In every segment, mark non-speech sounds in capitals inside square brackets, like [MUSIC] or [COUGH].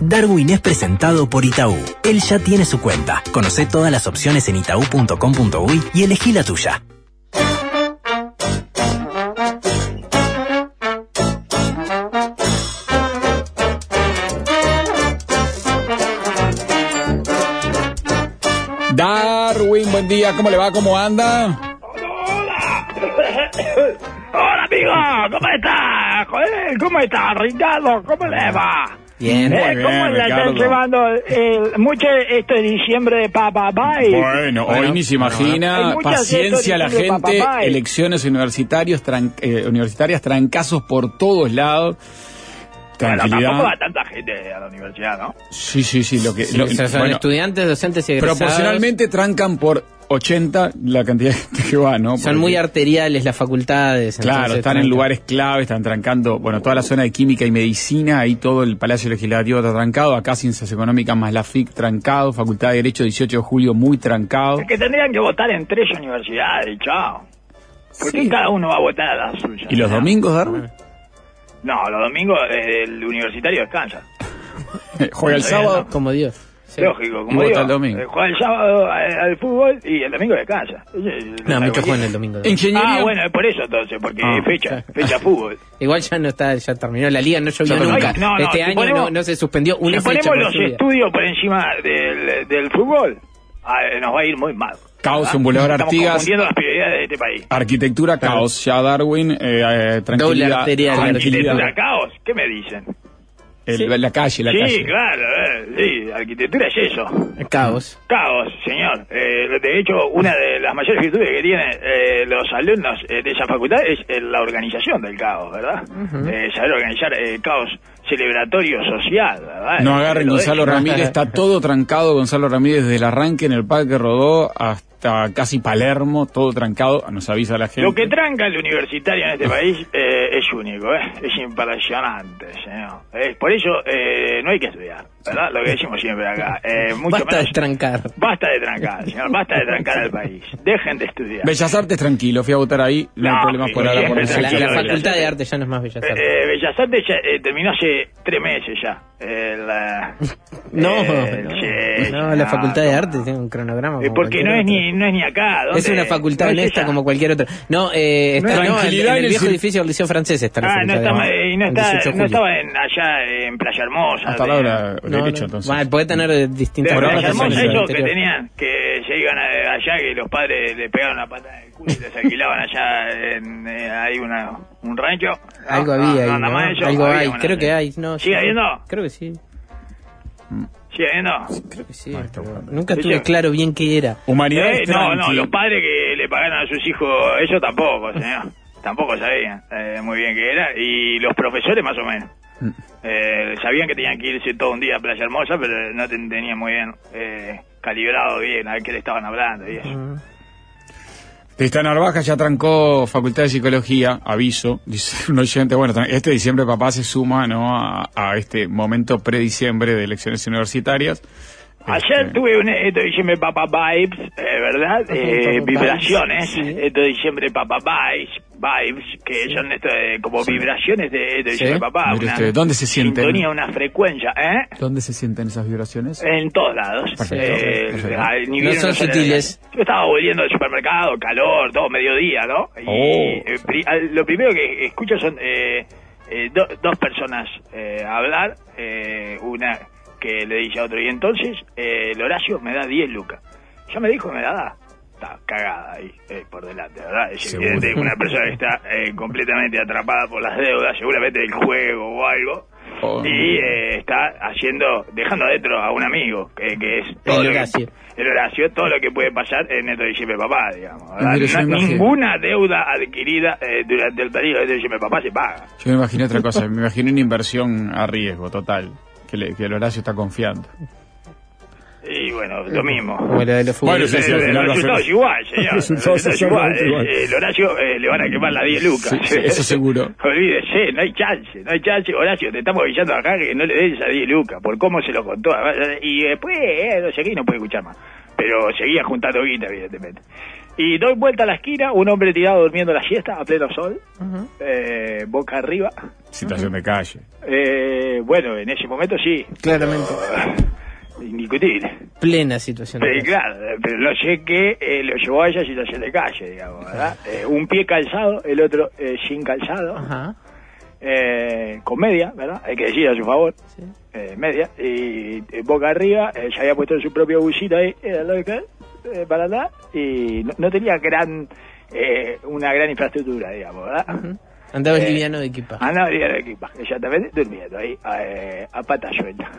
Darwin es presentado por Itaú. Él ya tiene su cuenta. Conoce todas las opciones en itaú.com.uy y elegí la tuya. Darwin, buen día, ¿cómo le va? ¿Cómo anda? Hola. Hola, amigo. ¿Cómo estás? Joder, ¿Cómo estás, Ricardo? ¿Cómo le va? Bien, Eh, muy bien, ¿Cómo le están llevando el- mucho este diciembre de Papá Bye? Bueno, hoy ni se imagina, muchas paciencia a la gente, eh. elecciones universitarios, tran- eh, universitarias, trancazos por todos lados. Bueno, tampoco Tranquilidad. va tanta gente a la universidad, ¿no? Sí, sí, sí, lo que... Sí, lo- o sea, son bueno, estudiantes, docentes y egresados. proporcionalmente trancan por 80 la cantidad de gente que va, ¿no? Son Porque- muy arteriales las facultades. Claro, están en lugares clave, están trancando, bueno, toda la zona de química y medicina, ahí todo el Palacio Legislativo está trancado, acá Ciencias Económicas más la FIC trancado, Facultad de Derecho 18 de julio muy trancado. Es que tendrían que votar en tres universidades, chao. ¿Por qué cada uno va a votar a la suya? ¿Y los domingos, Darwin? No, los domingos eh, el universitario descansa. [LAUGHS] Juega el sábado. Como Dios. Sí. Lógico, como vota digo, el domingo. eh, juega el sábado al, al fútbol y el domingo descansa. No, muchos juegan el domingo. Ingeniería. Ah, bueno, es por eso entonces, porque Ah, fecha, claro. fecha [LAUGHS] fútbol. Igual ya no está, ya terminó la liga, no llovió nunca. No, no, este si año ponemos- no, no se suspendió una si fecha ponemos los estudios por encima del, del fútbol, nos va a ir muy mal. Caos en Boulevard Estamos Artigas. confundiendo las prioridades de este país. Arquitectura, caos. Ya Darwin, eh, eh, tranquilidad. Doble arterial, tranquilidad. ¿Arquitectura caos? ¿Qué me dicen? El- La calle, la sí, calle. claro, eh, sí, arquitectura es eso. Caos. Caos, señor. Eh, de hecho, una de las mayores virtudes que tienen eh, los alumnos eh, de esa facultad es eh, la organización del caos, ¿verdad? Eh, saber organizar eh, caos celebratorio social, ¿verdad? No agarren Lo de Gonzalo. Ramírez, está todo trancado Gonzalo Ramírez desde el arranque en el Parque Rodó hasta casi Palermo, todo trancado, nos avisa la gente. Lo que tranca el universitario en este país eh, es único, ¿eh? es impresionante, señor. Eh, por eso eh, no hay que estudiar, ¿verdad? Lo que decimos siempre acá. Eh, mucho Basta de trancar. Basta de trancar, señor, basta de trancar al país. Dejen de estudiar. Bellas Artes, tranquilo, fui a votar ahí, no, hay No, problemas por ahora. Por. La, facultad de Artes. arte ya no es más Bellas Eh, Artes. eh, Bellas Artes ya, eh, terminó hace tres meses ya. Eh, la- [LAUGHS] no, no, no, la no, facultad de no. arte tiene un cronograma. Como porque no es ni no es ni acá. ¿dónde? Es una facultad No es honesta como cualquier otra. No, eh, está, no, en, el viejo edificio del Liceo Francés está la Ah, no, facultad está, de arte. no, El está, 18 de no julio. estaba en, allá en Playa Hermosa. Hasta de- la hora No, derecho, entonces. Bueno, puede tener distintas eso que tenían, que se iban allá, que los padres le pegaban una pata en el culo y les alquilaban allá en, eh, ahí una, un rancho. No, Algo había no, ahí, nada más Algo había hay, creo que hay. No, ¿Sigue sí. habiendo? Creo que sí, ¿Sigue habiendo? creo que sí. Ah, pero. Nunca Sí, tuve sí. claro bien qué era. Humanidades, Eh, no, no, los padres que le pagaron a sus hijos, eso tampoco, señor. [LAUGHS] Tampoco sabían eh, muy bien qué era. Y los profesores más o menos. Eh, sabían que tenían que irse todo un día a Playa Hermosa, pero no ten- tenían muy bien eh, calibrado bien a qué le estaban hablando y eso. Esta Narvaja ya trancó Facultad de Psicología, aviso, dice [LAUGHS] un oyente, bueno, este diciembre papá se suma ¿no? a, a este momento pre-diciembre de elecciones universitarias. Ayer Este, tuve un esto diciembre Papa Vibes, eh, ¿verdad? Eh, vibraciones, sí. esto diciembre Papa Vibes, vibes que son esto de, como vibraciones de esto diciembre Papá. Una ¿dónde se sienten? Sintonía, una frecuencia, ¿eh? ¿Dónde se sienten esas vibraciones? En todos lados. Perfecto, Eh, perfecto. ni No son sutiles. Yo estaba volviendo del supermercado, calor, todo mediodía, ¿no? Y Oh. eh, pri- lo primero que escucho son eh, eh, do- dos personas eh, hablar, eh, una que le dice a otro, y entonces eh, el Horacio me da 10 lucas. Ya me dijo que me la da. Está cagada ahí, eh, por delante, ¿verdad? Es Seguro. evidente que una persona que [LAUGHS] está eh, completamente atrapada por las deudas, seguramente del juego o algo, Oh. y eh, está haciendo, dejando adentro a un amigo, que, que es todo El que- Horacio. el Horacio, todo lo que puede pasar en Neto Diciembre Papá, digamos. ninguna deuda adquirida eh, durante el periodo de Diciembre Papá se paga. Yo me imaginé otra cosa, me imaginé una inversión a riesgo total, que, le- que el Horacio está confiando. Y bueno, lo mismo. Como la de los Bueno, sí, sí, el a resultado ser- es igual, señor. El resultado es igual. Eh, El Horacio eh, le van a quemar las 10 lucas. Sí, sí, eso seguro. [LAUGHS] Olvídese, no hay chance, no hay chance. Horacio, te estamos avisando acá que no le des esas 10 lucas, por cómo se lo contó. Y después, eh, no sé qué, y no puede escuchar más. Pero seguía juntando guita, evidentemente. Y doy vuelta a la esquina, un hombre tirado durmiendo la siesta a pleno sol, eh, boca arriba, Situación de calle. Eh, bueno, en ese momento sí. Claramente. Pero, indiscutible. Plena situación. de calle. claro, pero no sé qué eh, lo llevó a esa situación de calle, digamos, ¿verdad? Eh, un pie calzado, el otro eh, sin calzado, Ajá. eh, con media, ¿verdad? Hay que decir a su favor, Sí. eh, media, y boca arriba, eh, se había puesto su propio busito ahí, al lado de acá, eh, para atrás, y no, no tenía gran, eh, una gran infraestructura, digamos, ¿verdad? Ujú. Andaba Eh, liviano de equipaje. Andaba liviano de equipaje, exactamente, durmiendo ahí, eh, a pata suelta.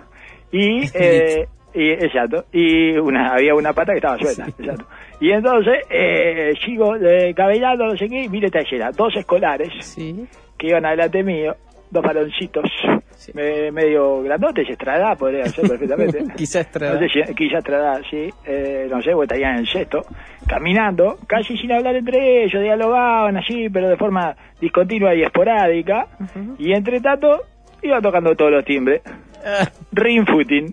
Y, eh, y, exacto, y una, había una pata que estaba suelta, exacto. Y entonces, eh, sigo eh, cabellando, no sé qué, y mire esta escena, dos escolares Sí. que iban adelante mío, dos varoncitos, Sí. me- medio grandotes, estrada, podría ser perfectamente. [LAUGHS] Quizá Estrada. No sé si, quizá Estrada, sí, eh, no sé, estarían en el sexto, caminando, casi sin hablar entre ellos, dialogaban así, pero de forma discontinua y esporádica, y entre tanto, iban tocando todos los timbres, ring footing,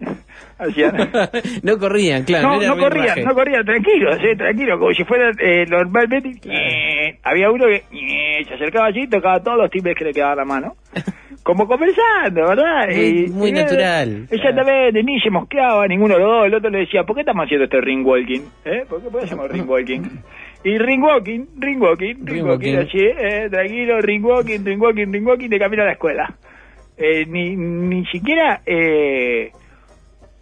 hacían. [LAUGHS] no corrían, claro. No, corrían, raje. no corrían, tranquilos, eh, tranquilos, como si fueran eh, normalmente. eh, había uno que eh, se acercaba allí y tocaba todos los timbres que le quedaban a mano. [LAUGHS] Como conversando, ¿verdad? Muy- Y- muy y, natural. Exactamente, ni se mosqueaba ninguno de los dos. El otro le decía, ¿por qué estamos haciendo este ring walking? ¿Eh? ¿Por qué hacemos ring walking? Y ring walking, ring walking, ring, walking. así, eh, tranquilo, ring walking, ring walking, ring walking, de camino a la escuela. Eh, ni, ni siquiera eh,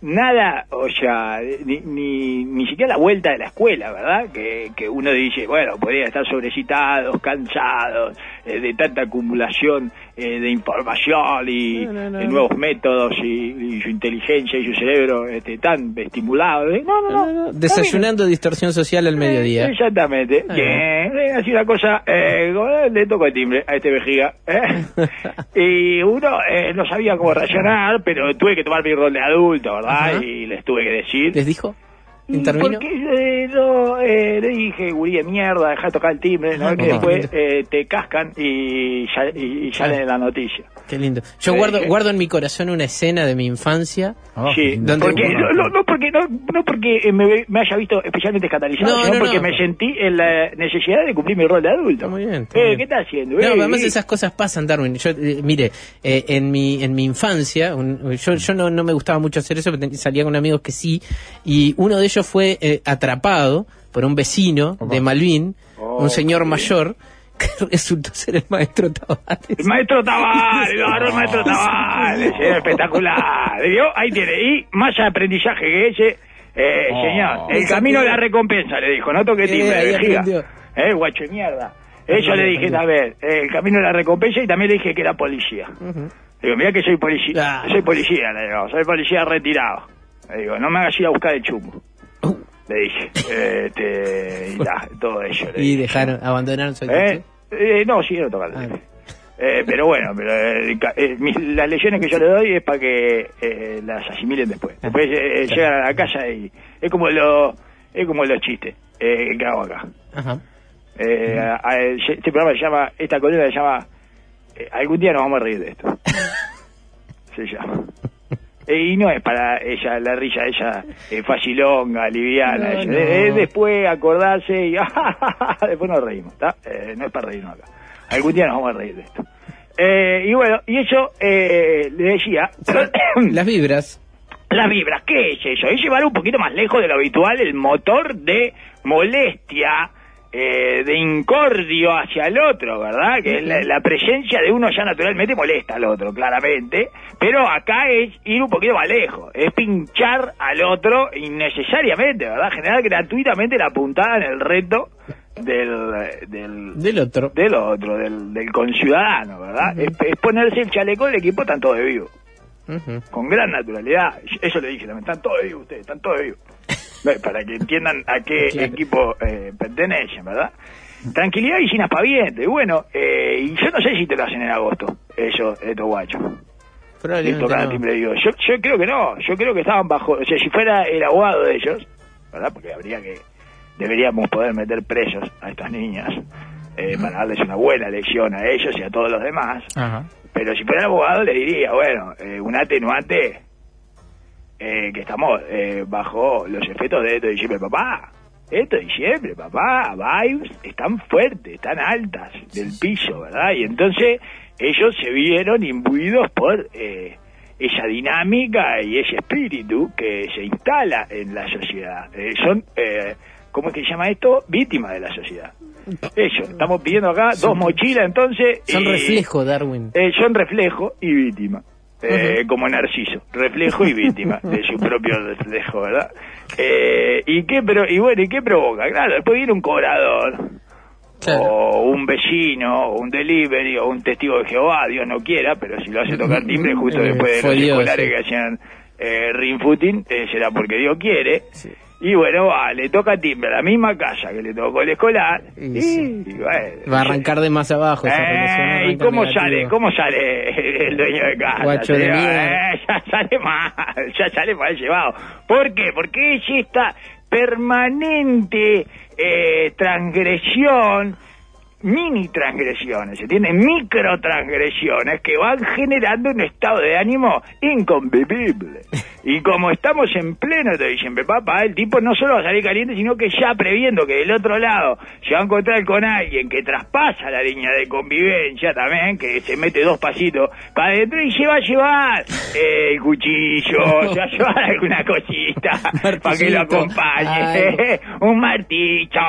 nada, o sea, ni, ni, siquiera la vuelta de la escuela, ¿verdad? Que, que uno dice, bueno, podría estar sobrecitados, cansados, eh, de tanta acumulación eh, de información y No, no, no. de nuevos métodos y, y su inteligencia y su cerebro este, tan estimulado. ¿eh? No, no, no. No, no, no. Desayunando distorsión social al mediodía. Eh, Exactamente. Ah. Bien, así una cosa, eh, le toco el timbre a este vejiga. ¿eh? [LAUGHS] y uno eh, no sabía cómo reaccionar, pero tuve que tomar mi rol de adulto, ¿verdad? Ajá. Y les tuve que decir. ¿Les dijo? Y ¿Intervino? Porque eh, no, eh, le dije, gurí de mierda, deja de tocar el timbre, ¿no? Que después eh, te cascan y, ya- y, y salen en la noticia. Qué lindo. Yo Eh, guardo, eh. guardo en mi corazón una escena de mi infancia. Ah, sí, qué lindo. ¿Dónde- porque, no, no, no porque, no, no porque me, me haya visto especialmente escandalizado, No, sino no, porque no. me sentí en la necesidad de cumplir mi rol de adulto. Muy bien, está Eh, muy bien. ¿Qué estás haciendo? No, Eh, además eh. esas cosas pasan, Darwin. Yo, eh, mire, eh, en mi en mi infancia, un- yo, yo no, no me gustaba mucho hacer eso, pero salía con amigos que sí, y uno de ellos fue eh, atrapado por un vecino de Malvin, Oh, un señor bien. mayor, que [LAUGHS] resultó ser el maestro Tavares. El maestro Tavares, lo agarró el maestro [LAUGHS] Tavares, era espectacular. ¿Vio? Ahí tiene. Y más aprendizaje que ese, eh, Oh. señor. El camino de la recompensa, le dijo. No toque Eh, timbre, vejiga. Eh, guacho de mierda. Eso le dije también. eh, el camino de la recompensa y también le dije que era policía. Ujú. Digo, mira que soy policía. Ah. Soy policía, le digo. Soy policía retirado. Le digo, no me hagas ir a buscar el chumbo. Le dije. Este, y ya, todo eso. le [LAUGHS] y dejaron, abandonaron su ¿Eh? actitud. Eh, no, siguieron tocando. Ah. Eh, pero bueno, pero, eh, eh, mis- las lecciones que yo le doy es para que eh, las asimilen después. Después eh, Claro. llegan a la casa y es como lo, es como los chistes eh, que hago acá. Ajá. Eh, a- a- este programa se llama, esta columna se llama Algún día nos vamos a reír de esto. [LAUGHS] se llama. Eh, y no es para ella, la risa ella eh, facilonga, liviana. No, ella. no. Eh, es después acordarse y [LAUGHS] después nos reímos, ¿está? Eh, no es para reírnos acá. Algún día nos vamos a reír de esto. Eh, y bueno, y eso eh, le decía, [COUGHS] Las vibras. las vibras, ¿qué es eso? Es llevar un poquito más lejos de lo habitual el motor de molestia, eh, de incordio hacia el otro, ¿verdad? Que la, la presencia de uno ya naturalmente molesta al otro, claramente, pero acá es ir un poquito más lejos, es pinchar al otro innecesariamente, ¿verdad? Generar gratuitamente la puntada en el reto del, del, Del otro. del otro, del, del conciudadano, ¿verdad? es, es ponerse el chaleco del equipo tanto de vivo con gran naturalidad. Eso le dije también, están todos vivos ustedes, están todos vivos. Para que entiendan a qué Claro. equipo eh, pertenecen, ¿verdad? Tranquilidad y sin aspaviento. Y bueno, eh, y yo no sé si te lo hacen en agosto, ellos, estos guachos. Al no. timbre. Yo, yo creo que no, yo creo que estaban bajo, o sea, si fuera el abogado de ellos, ¿verdad? Porque habría que, deberíamos poder meter presos a estas niñas eh, para darles una buena lección a ellos y a todos los demás. Ajá. Pero si fuera el abogado le diría, bueno, eh, un atenuante eh, que estamos eh, bajo los efectos de esto de Jimmy papá. Esto es diciembre, papá, vibes están fuertes, están altas del piso, ¿verdad? Y entonces ellos se vieron imbuidos por eh, esa dinámica y ese espíritu que se instala en la sociedad. Eh, son, eh, ¿cómo es que se llama esto? Víctimas de la sociedad. Ellos, estamos pidiendo acá dos mochilas entonces. Son y- reflejo, Darwin. eh, son reflejo y víctima. Eh, Como Narciso, reflejo y víctima de su [LAUGHS] propio reflejo, ¿verdad? Eh, ¿Y qué pro- y bueno, ¿y qué provoca? Claro, después viene un cobrador, Claro. o un vecino, o un delivery, o un testigo de Jehová, Dios no quiera, pero si lo hace tocar timbre justo Eh, después de los escolares sí. que hacían eh, ring footing, eh, será porque Dios quiere. Y bueno, va, le toca timbre a la misma casa que le tocó el escolar. Y Y, sí. bueno, Va a arrancar de más abajo. esa eh, ¿Y cómo negativo. sale? ¿Cómo sale el dueño de casa? Guacho de. Eh, ya sale mal, ya sale mal llevado. ¿Por qué? Porque es esta permanente eh, transgresión, mini transgresiones, se tienen micro transgresiones que van generando un estado de ánimo inconvivible. [LAUGHS] Y como estamos en pleno de diciembre, papá, el tipo no solo va a salir caliente, sino que ya previendo que del otro lado se va a encontrar con alguien que traspasa la línea de convivencia también, que se mete dos pasitos para adentro y se va a llevar eh, el cuchillo, [LAUGHS] se va a llevar alguna cosita [LAUGHS] para que lo acompañe, [LAUGHS] un martillo,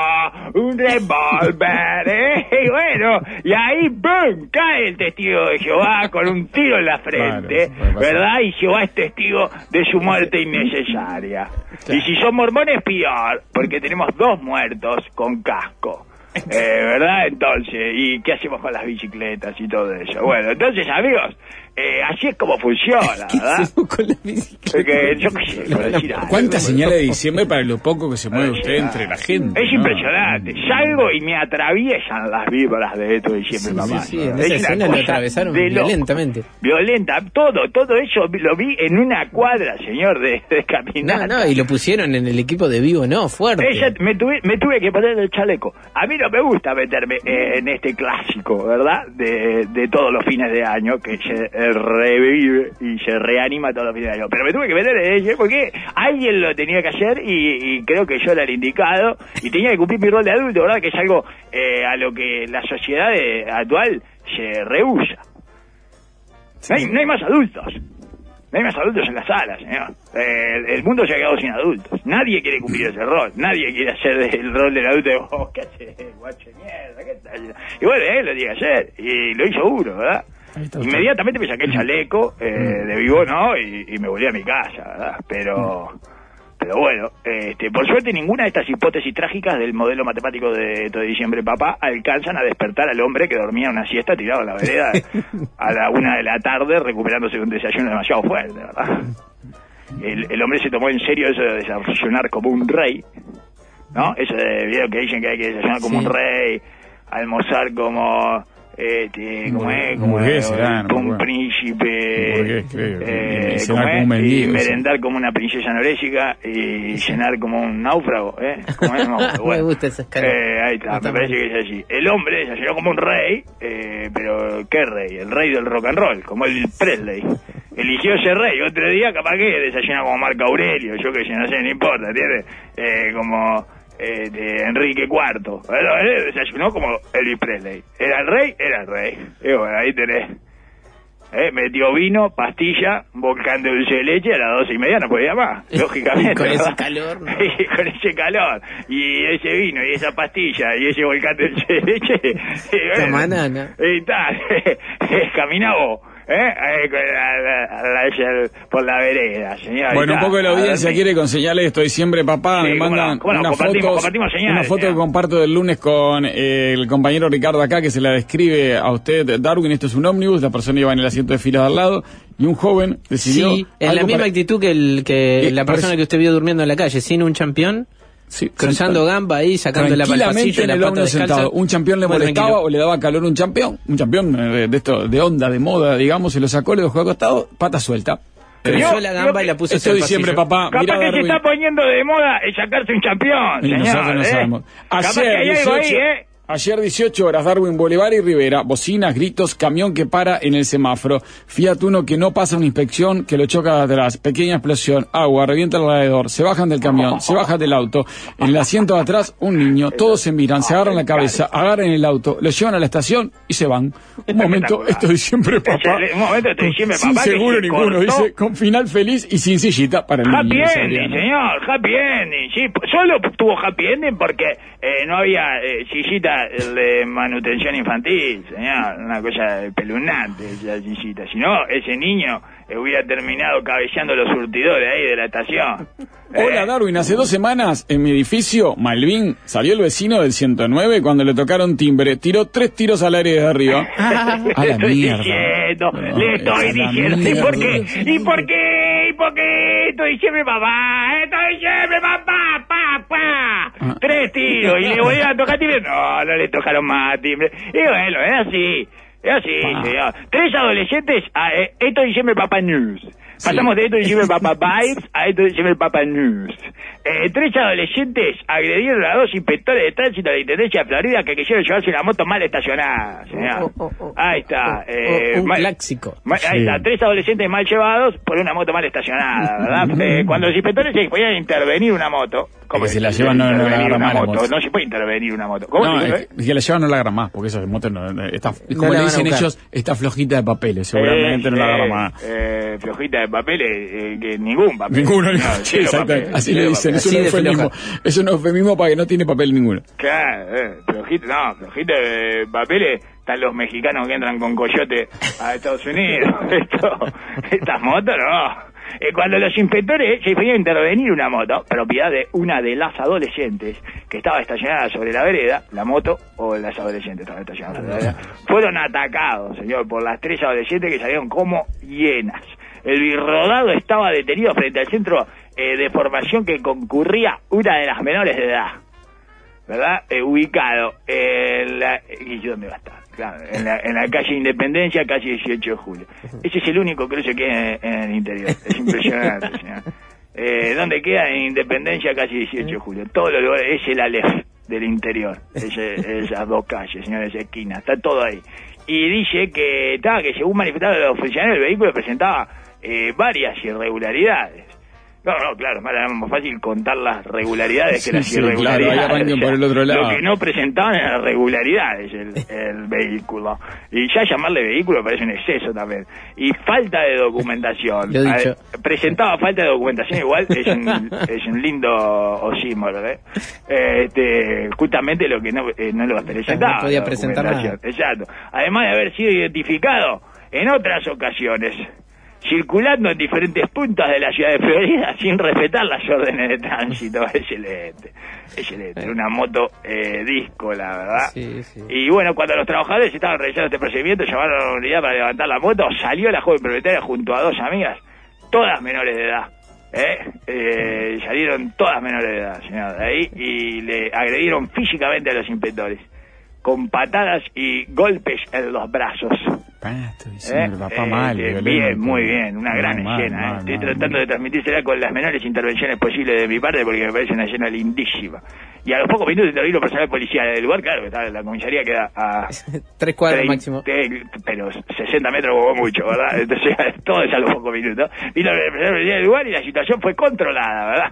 un revólver, ¿eh? y bueno, y ahí ¡pum! cae el testigo de Jehová con un tiro en la frente, Claro. ¿verdad? Y Jehová es testigo de su muerte innecesaria. Y si son mormones, peor, porque tenemos dos muertos con casco. Eh, ¿Verdad? Entonces, ¿y qué hacemos con las bicicletas y todo eso? Bueno, entonces, amigos, eh, así es como funciona, [LAUGHS] ¿Qué ¿verdad? hacemos con la bicicleta? Porque yo qué sé, por decir [LAUGHS] algo. ¿Cuántas señales de diciembre para lo poco que se mueve usted entre la gente? Es no? impresionante. Salgo y me atraviesan las víboras de esto de diciembre, Sí, papá. sí, sí, en Es esa escena lo atravesaron de violentamente. Violenta, todo, todo eso lo vi en una cuadra, señor, de, de No, no, y lo pusieron en el equipo de vivo, no, fuerte. Ella, me, tuve, me tuve que poner el chaleco. A mí no me gusta meterme eh, en este clásico, ¿verdad? De, de todos los fines de año, que se eh, revive y se reanima todos los fines de año. Pero me tuve que meter en ella porque alguien lo tenía que hacer y, y creo que yo era el indicado y tenía que cumplir mi rol de adulto, ¿verdad? Que es algo eh, a lo que la sociedad eh, actual se rehúsa. No hay, no hay más adultos. No hay más adultos en las salas, señor. Eh, el, el mundo se ha quedado sin adultos. Nadie quiere cumplir ese rol. Nadie quiere hacer el rol del adulto de, oh, ¿qué haces, guacho de mierda? ¿Qué tal? Y bueno, él lo tiene que hacer. Y lo hizo uno, ¿verdad? Inmediatamente me saqué el chaleco eh, de vivo, ¿no? Y, y me volví a mi casa, ¿verdad? Pero... Pero bueno, este, por suerte ninguna de estas hipótesis trágicas del modelo matemático de todo diciembre papá alcanzan a despertar al hombre que dormía una siesta tirado en la vereda a la una de la tarde recuperándose de un desayuno demasiado fuerte, ¿verdad? El, el hombre se tomó en serio eso de desayunar como un rey, ¿no? Eso de video que dicen que hay que desayunar como Sí. un rey, almorzar como... Este, como es, como Burgués, es, no un príncipe, Burgués, creo. eh, Y ¿cómo como es? un mendigo, y sí. merendar como una princesa anorésica y cenar como un náufrago, ¿eh? ¿Cómo es? [LAUGHS] náufrago? Me gusta esa escala. Eh, ahí está, me parece que es así. El hombre desayunó como un rey, eh, pero ¿qué rey? El rey del rock and roll, como el Presley. Eligió ese rey. Otro día capaz que desayuna como Marco Aurelio, yo que sé, no sé, no importa, ¿entiendes? Eh, como eh, de Enrique IV. Él desayunó como Elvis Presley. Era el rey, era el rey. Y bueno, ahí tenés. Eh, metió vino, pastilla, volcán de dulce de leche, a las doce y media no podía más, lógicamente. [LAUGHS] Y con ese calor, ¿no? [LAUGHS] Y con ese calor, y ese vino, y esa pastilla, y ese volcán de dulce de leche. [LAUGHS] y La banana. Y tal, camina vos, ¿eh? Eh, por la vereda, señor. Bueno, un poco de la audiencia quiere con señales estoy siempre papá, Sí, me mandan no, cómo no, una compartimos- foto, compartimos señales, una foto que comparto del lunes con eh, el compañero Ricardo acá que se la describe a usted Darwin, esto es un ómnibus, la persona iba en el asiento de fila de al lado y un joven decidió Sí, en la misma para- actitud que, el, que Eh, la persona que usted vio durmiendo en la calle, sin un champión, Sí, cruzando sí, gamba ahí, sacando la pasillo y en la pata descalza. sentado. Un campeón le molestaba tranquilo. o le daba calor a un campeón, un campeón eh, de esto, de onda, de moda, digamos, se lo sacó, le dejó acostado, pata suelta. Cruzó Yo- la gamba y la puso Esto diciembre, pasillo. papá. Capaz Mirá, que se está poniendo de moda el sacarse un campeón, Y señor. nosotros no ¿eh? sabemos. Capaz Ayer, que hay algo ahí, 18, ¿eh? Ayer 18 horas, Darwin Boulevard y Rivera, bocinas, gritos, camión que para en el semáforo, Fiat Uno que no pasa una inspección, que lo choca de atrás, pequeña explosión, agua, revienta el radiador, se bajan del camión, se bajan del auto, en el asiento de atrás un niño, todos se miran, se agarran la cabeza, agarran el auto, lo llevan a la estación y se van. Un momento, esto de siempre papá. Un momento, esto Sin papá. que seguro se ninguno, cortó. dice, con final feliz y sin sillita para el Happy niño. dice ending, señor, happy ending. Sí, solo tuvo happy ending porque eh, no había eh, sillita de manutención infantil, señor. Una cosa pelunante esa sillita. Si no, ese niño eh, hubiera terminado cabeceando los surtidores ahí de la estación. [LAUGHS] Hola Eh, Darwin, hace dos semanas en mi edificio, Malvin, salió el vecino del 109 cuando le tocaron timbre, tiró tres tiros al aire desde arriba. [LAUGHS] A le la estoy mierda. diciendo, No, le estoy diciendo. ¿Y por qué? ¿Y por qué? ¿Y por qué? Estoy siempre papá, estoy siempre papá, papá. Ah. Tres tiros y le voy a tocar timbre. No, no le tocaron más timbre. Y bueno, es así. Es así, Ah. señor. Tres adolescentes, a, eh, esto diciembre Papá News. Pasamos de esto diciembre Papá Vibes a esto diciembre Papá News. Eh, tres adolescentes agredieron a dos inspectores de tránsito de la Intendencia de Florida que quisieron llevarse una moto mal estacionada, señor. Oh, oh, oh, Ahí está. eh, un mal- clásico. ma- Ahí está, tres adolescentes mal llevados por una moto mal estacionada, ¿verdad? [LAUGHS] Eh, cuando los inspectores se podían intervenir una moto. que se la llevan, no- no la intervenir agarra una mal la moto? moto. No se puede intervenir una moto. ¿Cómo No, es dice? que, la llevan no la agarran más, porque esa moto no, está, como le a dicen ellos, está flojita de papeles, seguramente no la agarra más. Eh, flojita de papeles, eh, que ningún papel. Ninguno, No, sí, exacto, papel, así le dicen, papel. es un de eufemismo, es un eufemismo para que no tiene papel ninguno. Claro, eh, flojita, no, flojita de papeles. Están los mexicanos que entran con coyote a Estados Unidos. [LAUGHS] Esto, estas motos no. Eh, cuando los inspectores se podía intervenir una moto, propiedad de una de las adolescentes que estaba estacionada sobre la vereda, la moto o las adolescentes estaban estacionadas sobre la vereda, fueron atacados, señor, por las tres adolescentes que salieron como hienas. El birrodado estaba detenido frente al centro eh, de formación que concurría una de las menores de edad. ¿verdad? Eh, ubicado en la... ¿Y dónde va a estar? Claro, en la, en la calle Independencia, calle 18 de julio. Ese es el único cruce que hay en, en el interior. Es impresionante, [LAUGHS] señor. Eh, ¿Dónde queda? En Independencia, calle 18 de julio. Todos los lugares, es el Aleph del interior. Ese- esas dos calles, señores, esa esquina. Está todo ahí. Y dice que, estaba que según manifestaron los funcionarios, el vehículo presentaba eh, varias irregularidades. No, no, claro, es más fácil contar las regularidades que las sí, claro, ahí irregularidades. arranquen por el otro lado. Lo que no presentaban eran regularidades el, [LAUGHS] el vehículo. Y ya llamarle vehículo parece un exceso también. Y falta de documentación. [LAUGHS] Presentaba falta de documentación igual, es un, [LAUGHS] es un lindo osímoro, ¿eh? Este, justamente lo que no, eh, no lo presentaba. No podía presentar. Exacto. Además de haber sido identificado en otras ocasiones circulando en diferentes puntos de la ciudad de Florida [LAUGHS] sin respetar las órdenes de tránsito. Excelente, excelente. Una moto eh, disco, la verdad. Sí, sí. Y bueno, cuando los trabajadores estaban realizando este procedimiento, llamaron a la unidad para levantar la moto, salió la joven propietaria junto a dos amigas, todas menores de edad. ¿eh? Eh, salieron todas menores de edad, señor, de ahí, y le agredieron físicamente a los inspectores, con patadas y golpes en los brazos. Diciendo, ¿Eh? papá Eh, mal. eh, bien, muy bien, una gran mal, escena. ¿eh? mal, Estoy mal, tratando mal. de transmitírsela con las menores intervenciones posibles de mi parte porque me parece una escena lindísima. Y a los pocos minutos intervino personal policial del lugar, claro, que está- la comisaría queda a [LAUGHS] Tres cuadros trein- máximo. te- pero 60 metros como mucho, ¿verdad? Entonces, [LAUGHS] todo es a los pocos minutos. Vino el personal policial del lugar y la situación fue controlada, ¿verdad?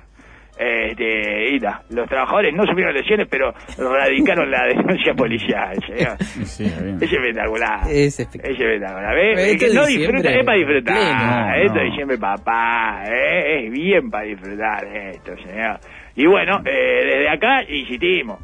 Este, y ta, los trabajadores no sufrieron lesiones, pero radicaron la [LAUGHS] denuncia policial, señor. Sí, bien. Es espectacular. Es espectacular. Es Es no disfruta, es para disfrutar. pleno. esto No, es no. diciembre, papá. ¿eh? Es bien para disfrutar esto, señor. Y bueno, eh, desde acá insistimos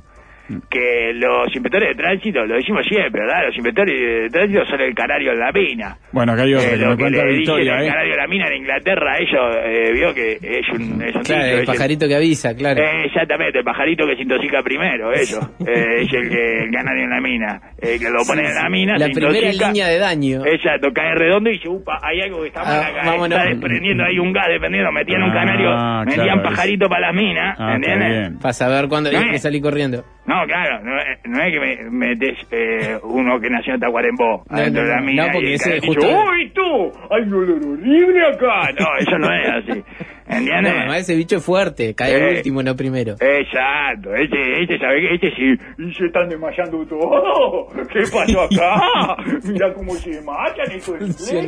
que los inspectores de tránsito, lo decimos siempre, ¿verdad? Los inspectores de tránsito son el canario en la mina. Bueno, acá hay otro Eh, que lo me que cuenta le dicen Victoria, el ¿eh? canario en la mina en Inglaterra, ellos eh, vio que es un, es un Claro, dicho, el es pajarito que avisa, claro. eh, exactamente, el pajarito que se intoxica primero, eso. [LAUGHS] Eh, es el que el canario en la mina. El que lo pone en la mina, La se primera intoxica. línea de daño. Exacto, cae redondo y dice, upa, hay algo que está mal Ah, acá, vámonos. está desprendiendo ahí un gas, dependiendo, metían un Ah, canario, metían pajarito para las minas, Ah, ¿entiendes? Para saber cuándo hay que salir corriendo. No, claro, no, es- no es que me metes eh, uno que nació en Tacuarembó No, adentro no, de la mina no, porque y el ese justo- dice, ¡Uy, tú! ¡Hay un olor horrible acá! No, eso no es así. ¿Entiendes? No, ese bicho es fuerte, cae Eh. último, no primero. Exacto, este, este sabe que este sí, y se están desmayando todo. ¿Qué pasó acá? [LAUGHS] Mira cómo se desmayan estos. [LAUGHS]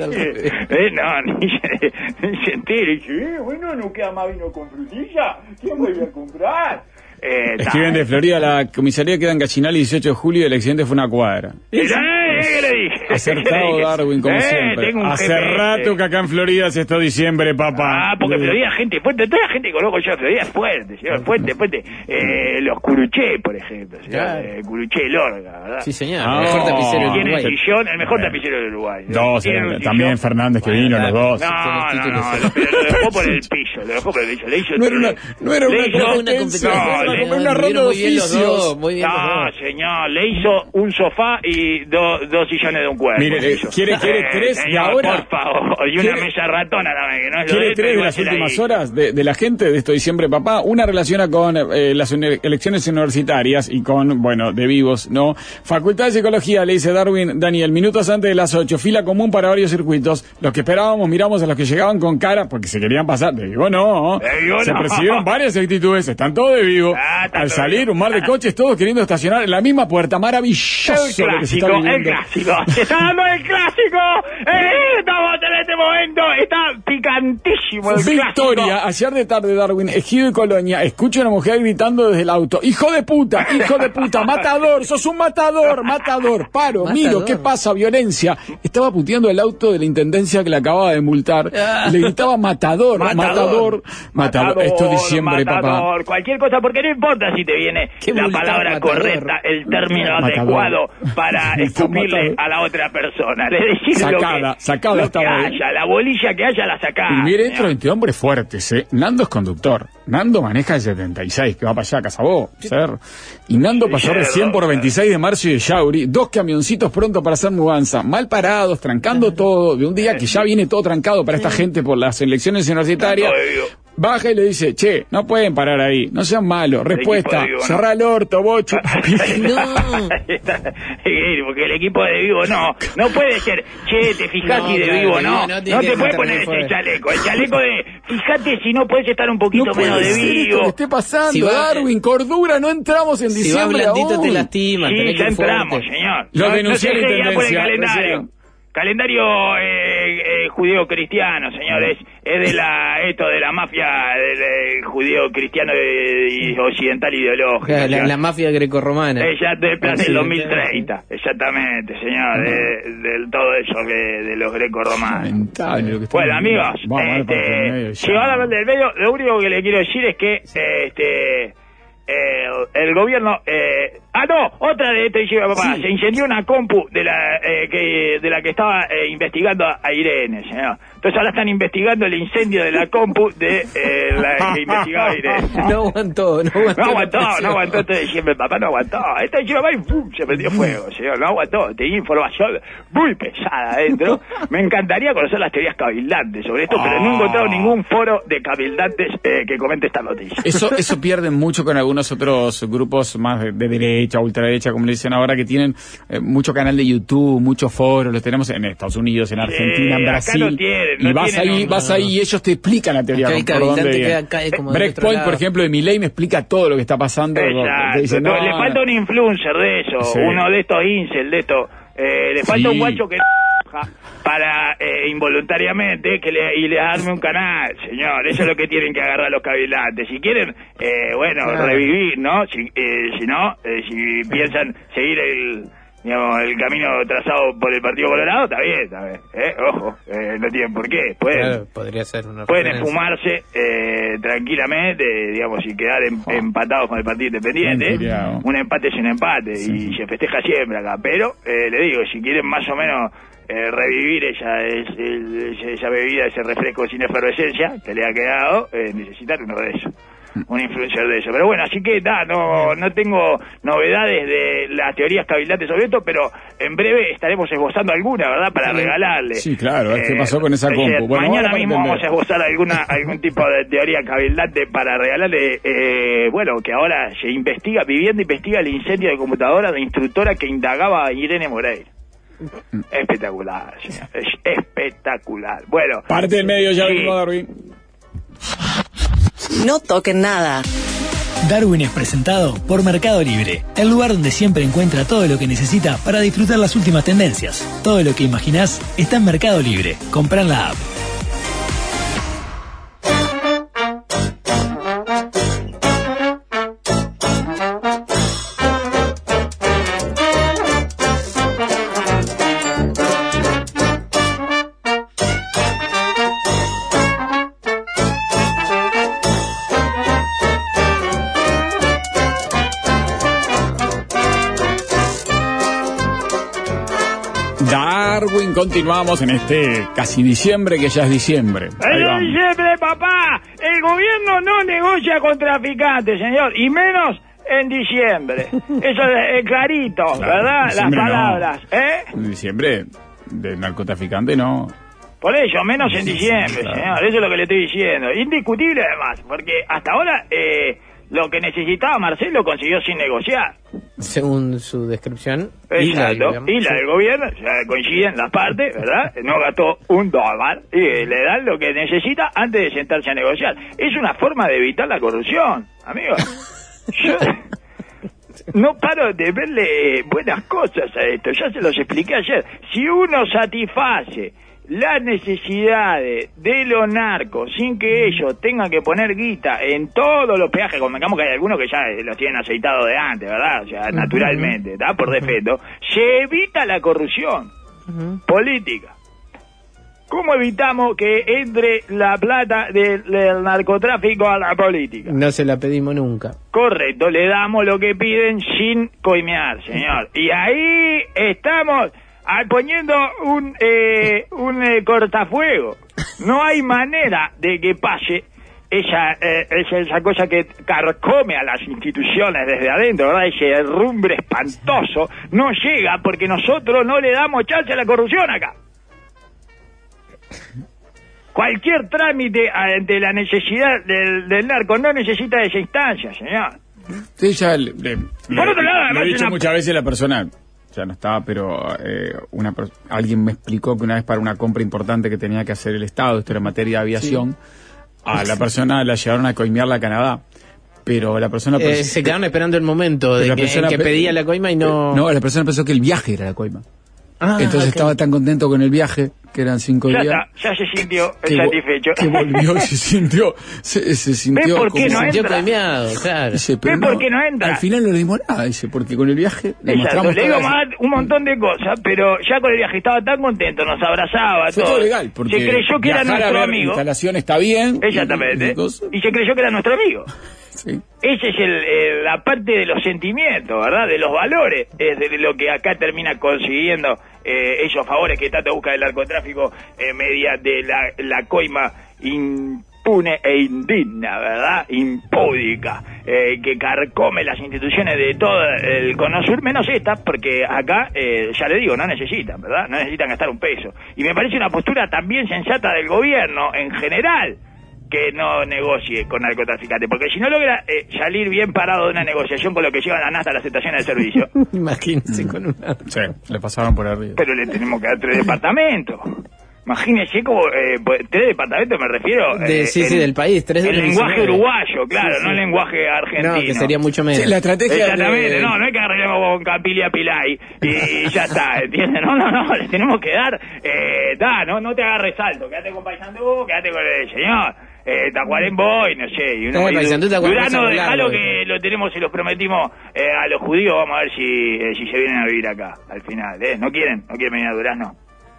Eh, no, [LAUGHS] ni se, ni se entere. Sí, bueno, no queda más vino con frutilla. ¿Quién voy a comprar? Eh. Escriben de Florida, la comisaría queda en Gallinal el 18 de julio y el accidente fue una cuadra. Eh, ¿Qué le dije? ¿Qué le Acertado? Darwin, como Eh, siempre. Hace GPS. rato que acá en Florida se está diciembre, papá. Ah, porque Florida gente fuerte, toda la gente que conozco yo, Florida es fuerte, señor, fuerte, fuerte. Eh, los Curuché, por ejemplo, señor, Claro. eh, Curuché Lorga, ¿verdad? Sí, señor, Ah, el mejor tapicero del Tiene Uruguay. sillón, el mejor tapicero del Uruguay. Dos, eh, también. Fernández que Bueno, vino, los dos. No, no, no, eh. lo, pero lo dejó por el [LAUGHS] piso, lo dejó por el piso. Le hizo No era una, no era una competencia, No, una ronda de dos, oficios. muy bien los No, dos. señor, le hizo un sofá y do- dos sillones de un cuerpo. Mire, le eh. ¿quiere- quiere tres de señor, ahora? Por favor, y una ¿Quiere- mesa ratona también, que no es lo de ¿Quiere tres de las últimas horas de, de la gente de esto diciembre, papá? Una relaciona con eh, las uni- elecciones universitarias y con, bueno, de vivos, ¿no? Facultad de Psicología, le dice Darwin, Daniel, minutos antes de las 8, fila común para varios circuitos. Los que esperábamos, miramos a los que llegaban con cara, porque se querían pasar. De vivo no. De vivo se no. percibieron varias actitudes, están todos de vivo. Ah, Al salir, un mar de coches, todos queriendo estacionar en la misma puerta. Maravilloso El lo que se está clásico, el clásico. Se está dando el clásico. Eh, estamos en este momento. Está picantísimo el Victoria, clásico. ayer de tarde, Darwin, Ejido y Colonia, escucho a una mujer gritando desde el auto, hijo de puta, hijo de puta, [LAUGHS] matador, sos un matador, matador, paro, Matador. miro, ¿qué pasa? Violencia. Estaba puteando el auto de la intendencia que le acababa de multar. Le gritaba matador, matador, matador. Esto es diciembre, papá. Cualquier cosa, porque no importa si te viene la palabra matador. correcta, el término Matador. adecuado para [LAUGHS] escupirle a la otra persona. Le decís lo Sacada, que, sacada lo que haya, la bolilla que haya la sacada. Y mire, dentro de hombres fuertes, ¿eh? Nando es conductor. Nando maneja el 76, que va para allá a Casabó, ser. Y Nando pasó recién por cerdo. 26 de marzo y de Yauri, dos camioncitos pronto para hacer mudanza, mal parados, trancando todo, de un día que ya viene todo trancado para esta gente por las elecciones universitarias. Baja y le dice, che, no pueden parar ahí, no sean malos. Respuesta, vivo, ¿no? cerrá el orto, bocho. [LAUGHS] [LAUGHS] No. Porque el equipo de vivo no, no puede ser, che, te fijas No, si de claro, vivo no, no, te puedes poner ese chaleco, el chaleco de, fíjate si no puedes estar un poquito menos de ser esto vivo. que esté pasando, Si va- Darwin, cordura, no entramos en Si diciembre aún. te lastima. Sí, tenés que ya entramos, señor. Lo la intendencia, calendario. eh, eh, judío-cristiano, señores. Es de la esto de la mafia del eh, judío-cristiano eh, y occidental ideológico. Claro, La, señor. la mafia grecorromana. Ella de plan del Sí, 2030, exactamente, señor, de, del todo eso de, de los greco-romanos. Lamentable lo que está Bueno, amigos, este, medio, si ya. van a hablar del medio, lo único que le quiero decir es que este el, el gobierno eh, ah no otra de esto dice mi papá Sí. se incendió una compu de la eh, que de la que estaba eh, investigando a Irene señor entonces ahora están investigando el incendio de la compu de eh, la que investigaba a Irene [LAUGHS] No aguantó, no aguantó. no aguantó, no aguantó este diciembre, papá no aguantó. Este diciembre papá y ¡pum! se prendió fuego, señor, no aguantó. Tenía información muy pesada adentro. Me encantaría conocer las teorías cabildantes sobre esto, pero no he encontrado ningún foro de cabildantes eh, que comente esta noticia. Eso, eso pierden mucho con algunos otros grupos más de, de derecha, ultraderecha, como le dicen ahora, que tienen eh, mucho canal de YouTube, muchos foros, los tenemos en Estados Unidos, en Argentina, en acá Brasil. no tienen, y vas tienen ahí, vas ahí y ellos te explican la teoría. Acá por dónde viene. Breakpoint, por ejemplo, de Milei me explica todo lo que está pasando. Exacto. Te dice, No, no, le falta un influencer de eso, Sí. uno de estos incel, de estos. Eh, le falta Sí. un guacho que para eh, involuntariamente que le, y le darme un canal, señor. Eso es lo que tienen que agarrar los cavilantes. Si quieren, eh, bueno, Claro. revivir, ¿no? Si, eh, si no, eh, si piensan seguir el digamos, el camino trazado por el Partido Colorado, está bien, está bien. ¿eh? Ojo, eh, no tienen por qué. Pueden, Claro, podría ser una pueden esfumarse eh, tranquilamente, digamos, y quedar em- empatados con el Partido Independiente. Un empate es un empate y se festeja siempre acá. Pero, eh, le digo, si quieren más o menos eh, revivir esa, es- el- esa bebida, ese refresco sin efervescencia que le ha quedado, eh, necesitan uno de esos. Un influencer de eso. Pero bueno, así que da, no, no tengo novedades de las teorías cabildantes sobre esto, pero en breve estaremos esbozando alguna, ¿verdad? Para regalarle. Sí, claro, ver qué Eh, pasó con esa compu. Bueno, mañana mismo vamos a esbozar alguna, algún tipo de teoría cabildante para regalarle, eh, bueno, que ahora se investiga, viviendo investiga el incendio de computadora de instructora que indagaba a Irene Moreira. Espectacular, señor. Es espectacular. Bueno. Parte del medio ya Sí. Darwin. No toquen nada. Darwin es presentado por Mercado Libre, el lugar donde siempre encuentra todo lo que necesita para disfrutar las últimas tendencias. Todo lo que imaginás está en Mercado Libre. Compran la app. Darwin, continuamos en este casi diciembre, que ya es diciembre. Vamos. diciembre, papá, el gobierno no negocia con traficantes, señor, y menos en diciembre. [LAUGHS] Eso es eh, clarito, Claro, ¿verdad? Las no. palabras, ¿eh? En diciembre, de narcotraficante no. Por eso, menos en diciembre, señor. Eso es lo que le estoy diciendo. Indiscutible, además, porque hasta ahora eh, lo que necesitaba Marcelo consiguió sin negociar. Según su descripción. y la del Exacto. gobierno. Y la del gobierno, o sea, coinciden las partes, ¿verdad? [LAUGHS] No gastó un dólar y le dan lo que necesita antes de sentarse a negociar. Es una forma de evitar la corrupción, amigo. [LAUGHS] Yo no paro de verle buenas cosas a esto, ya se los expliqué ayer. Si uno satisface las necesidades de los narcos sin que ellos tengan que poner guita en todos los peajes, convengamos que hay algunos que ya los tienen aceitados de antes, ¿verdad? O sea, naturalmente, ¿está? Por defecto, se evita la corrupción política. ¿Cómo evitamos que entre la plata del, del narcotráfico a la política? No se la pedimos nunca. Correcto, le damos lo que piden sin coimear, señor. Y ahí estamos ah, poniendo un, eh, un eh, cortafuego. No hay manera de que pase esa, eh, esa, esa cosa que carcome a las instituciones desde adentro, ¿verdad? Ese rumbre espantoso no llega porque nosotros no le damos chance a la corrupción acá. Cualquier trámite ante la necesidad del, del narco no necesita de esa instancia, señor. Sí, ya le, le- Por otro lado, además, he dicho una- muchas veces la persona, ya no estaba, pero eh, una alguien me explicó que una vez para una compra importante que tenía que hacer el Estado, esto era materia de aviación, a la persona la llevaron a coimearla a Canadá. Pero la persona... Eh, se quedaron esperando el momento de la que, persona que pe- pedía la coima y no. No, la persona pensó que el viaje era la coima. Ah, Entonces estaba tan contento con el viaje, que eran cinco Ya días. está, ya se sintió que satisfecho. Que volvió y se sintió, se, se sintió por qué como- no Se sintió entra? coimeado, claro. Dice, pero ¿Ves por qué no entra? Al final no le dimos nada, dice, porque con el viaje le Exacto, mostramos le las- dar un montón de cosas, pero ya con el viaje estaba tan contento, nos abrazaba, Fue todo legal, porque se creyó que era viajar a nuestro ver amigo. instalación está bien. Exactamente. y- y se creyó que era nuestro amigo. [LAUGHS] Sí. Esa es el, la parte de los sentimientos, ¿verdad? De los valores. Es de lo que acá termina consiguiendo eh, esos favores que tanto busca el narcotráfico eh, mediante la, la coima impune e indigna, ¿verdad? Impúdica, eh, que carcome las instituciones de todo el cono sur, menos esta, porque acá, eh, ya le digo, no necesitan, ¿verdad? No necesitan gastar un peso. Y me parece una postura también sensata del gobierno en general que no negocie con narcotraficantes, porque si no logra eh, salir bien parado de una negociación con lo que llevan a NASA las estaciones de servicio, [LAUGHS] Imagínense con una. Sí, le pasaron por arriba. pero le tenemos que dar tres departamentos. Imagínese como eh, pues, tres departamentos me refiero De- eh, sí, en- sí, del país, tres los lenguaje 19. uruguayo, claro, Sí, sí. no en lenguaje argentino. No, que sería mucho menos. Sí, la estrategia Exactamente, de- no, no hay que arreglarnos con Capilia Pilay y ya está, ¿entiendes? No, no, no, le tenemos que dar, eh, da, no, no te agarres salto, quédate con Paisandú, quédate con el señor, eh, Tacuarembó y no sé, y Tacuarembó, Durano, dejalo que lo tenemos y los prometimos eh, a los judíos, vamos a ver si, eh, si se vienen a vivir acá, al final, ¿eh? ¿No quieren? ¿No quieren venir a Durazno?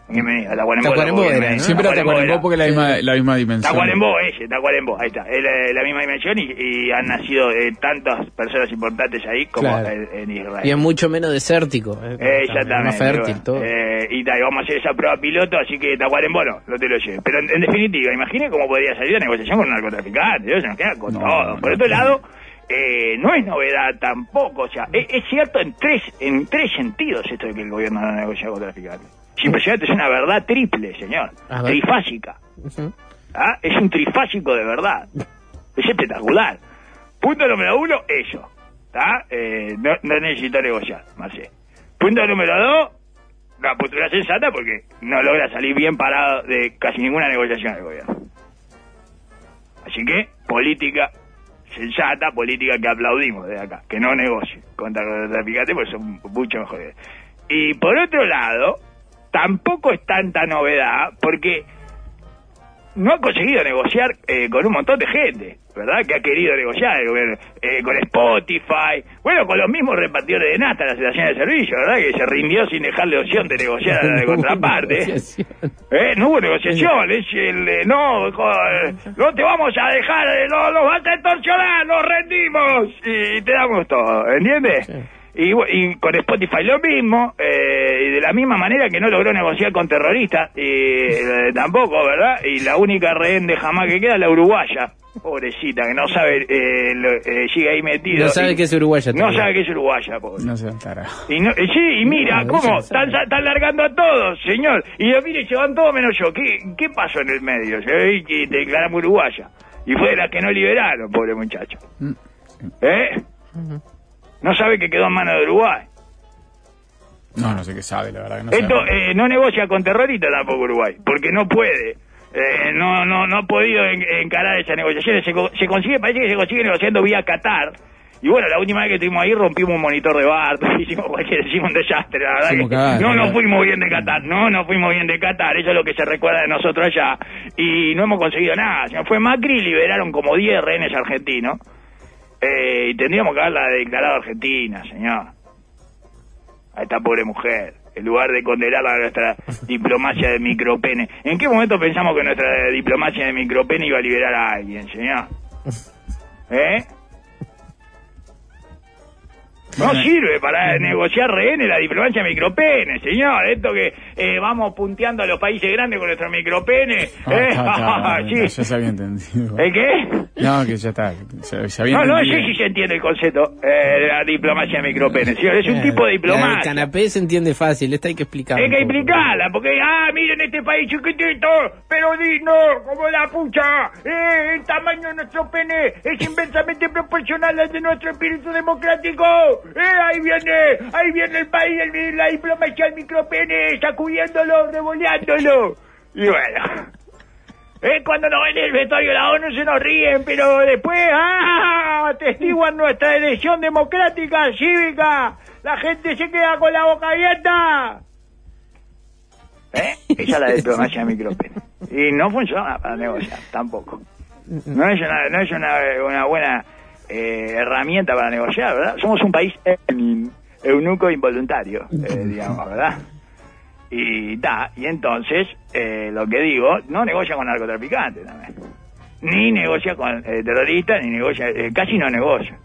A Tacuarembó. Tacuarembó era. ¿no? Siempre era Tacuarembó porque es la misma, la misma dimensión. Tacuarembó, ese, Tacuarembó, ahí está, es la, la misma dimensión y, y han nacido eh, tantas personas importantes ahí como Claro. en, en Israel. Y es mucho menos desértico. eh, Eh, exactamente. Más fértil, bueno. todo. Eh, y, vamos a hacer esa prueba piloto, así que Tacuarembó no, no te lo lleves. Pero en, en definitiva, imagine cómo podría salir la negociación con un narcotraficante, Dios, se nos queda con No, todo. Por no, otro no. lado, eh, no es novedad tampoco, o sea, es, es cierto en tres, en tres sentidos esto de que el gobierno no negocia con traficantes. Es impresionante, es una verdad triple, señor. Trifásica. Ujú. ¿Ah? Es un trifásico de verdad. Es espectacular. Punto número uno, eso. Eh, no, no necesito negociar, Marcé. Punto número dos, la postura sensata porque no logra salir bien parado de casi ninguna negociación del gobierno. Así que, política sensata, política que aplaudimos de acá, que no negocie contra los traficantes porque son mucho mejores. Y por otro lado, tampoco es tanta novedad porque no ha conseguido negociar eh, con un montón de gente, ¿verdad? Que ha querido negociar gobierno, eh, con Spotify, bueno, con los mismos repartidores de nata, la estación de servicio, ¿verdad? Que se rindió sin dejarle opción de negociar a la [LAUGHS] contraparte. ¿Eh? No hubo negociación, es el, eh, no, no te vamos a dejar, eh, no nos vas a extorsionar, nos rendimos y te damos todo, ¿entiendes? Y, con Spotify lo mismo, eh, y de la misma manera que no logró negociar con terroristas, y eh, tampoco, ¿verdad? Y la única rehén de jamás que queda es la uruguaya, pobrecita, que no sabe, eh, lo- eh, sigue ahí metido. No sabe y- que es uruguaya No sabe que es uruguaya, pobre. No se. Y, no, y sí, y mira, No, ¿cómo? Están, están largando a todos, señor. Y yo, mire, se van todos menos yo. ¿Qué, qué pasó en el medio? Se ve que te declaramos uruguaya. Y fue de la que no liberaron, pobre muchacho. Mm. ¿Eh? No sabe que quedó en manos de Uruguay. No, no sé qué sabe, la verdad que no Esto sabe. eh, no negocia con terroristas tampoco Uruguay, porque no puede. Eh, no, no, no ha podido en- encarar esa negociación. Se, se consigue, parece que se consigue negociando vía Qatar. Y bueno, la última vez que estuvimos ahí rompimos un monitor de bar, [LAUGHS] hicimos cualquier, hicimos un desastre, la verdad que no nos fuimos bien de Qatar, no nos fuimos bien de Qatar, eso es lo que se recuerda de nosotros allá, y no hemos conseguido nada, fue Macri y liberaron como 10 rehenes argentinos, eh, y tendríamos que haberla declarado Argentina, señor a esta pobre mujer, en lugar de condenarla a nuestra [LAUGHS] diplomacia de micropene. ¿En qué momento pensamos que nuestra diplomacia de micropene iba a liberar a alguien, señor? [LAUGHS] ¿Eh? No sirve para negociar rehenes la diplomacia micropene, señor. Esto que eh, vamos punteando a los países grandes con nuestro micropene. Ah, ¿eh? está, [LAUGHS] está, Sí. ya se había entendido. ¿El qué? No, que ya está. Se, se había No, no sé entendido. si se entiende el concepto eh, de la diplomacia micropene, señor. Es un tipo de El diplomacia. canapé se entiende fácil, esta hay que explicar. Hay que explicarla, porque, ah, miren este país chiquitito, pero digno, como la pucha. Eh, el tamaño de nuestro pene es inversamente proporcional al de nuestro espíritu democrático. Eh, ahí viene, ahí viene el país, el, la diplomacia del micropene, sacudiéndolo, revoleándolo. Y bueno. Eh, cuando nos ven en el vestuario de la ONU se nos ríen, pero después, ¡ah! Atestiguan nuestra elección democrática, cívica. La gente se queda con la boca abierta. ¿Eh? Esa es la diplomacia micropene. Y no funciona para negociar, tampoco. No es una, no es una buena eh, herramienta para negociar, ¿verdad? Somos un país eunuco involuntario, eh, [LAUGHS] digamos, ¿verdad? Y da, y entonces, eh, lo que digo, no negocia con narcotraficantes también. Ni negocia con terroristas, ni negocia, casi no negocia.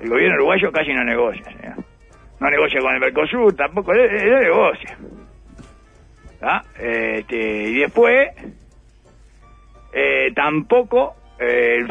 El gobierno uruguayo casi no negocia, señor. No negocia con el Mercosur, tampoco, no negocia. ¿Ah? Este, y después, eh, tampoco el,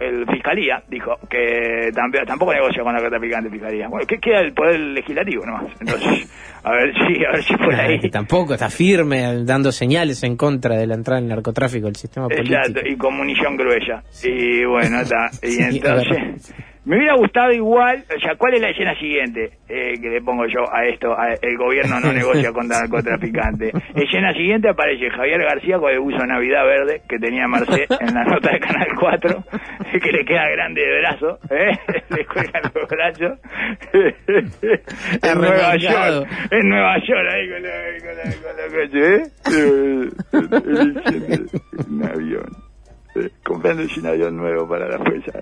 el Fiscalía dijo que tamp- tampoco negocia con la narcotraficante Fiscalía. Bueno, ¿qué queda el Poder Legislativo nomás? Entonces, [LAUGHS] a ver si, a ver si por ahí... Que tampoco está firme dando señales en contra de la entrada del narcotráfico al sistema político. Exacto, y con munición gruesa. Y bueno, está. Y [LAUGHS] Sí, entonces, me hubiera gustado igual, o sea, ¿cuál es la escena siguiente eh, que le pongo yo a esto? A- el gobierno no negocia con narcotraficante. Escena siguiente aparece Javier García con el buzo Navidad Verde que tenía Marcé en la nota de Canal 4, que le queda grande de brazo, ¿eh? le cuelgan los brazos. en Nueva. York, en Nueva York, ahí con la, con la, con la coche, ¿eh? Eh, un avión. Eh, comprándose un avión nuevo para la fuerza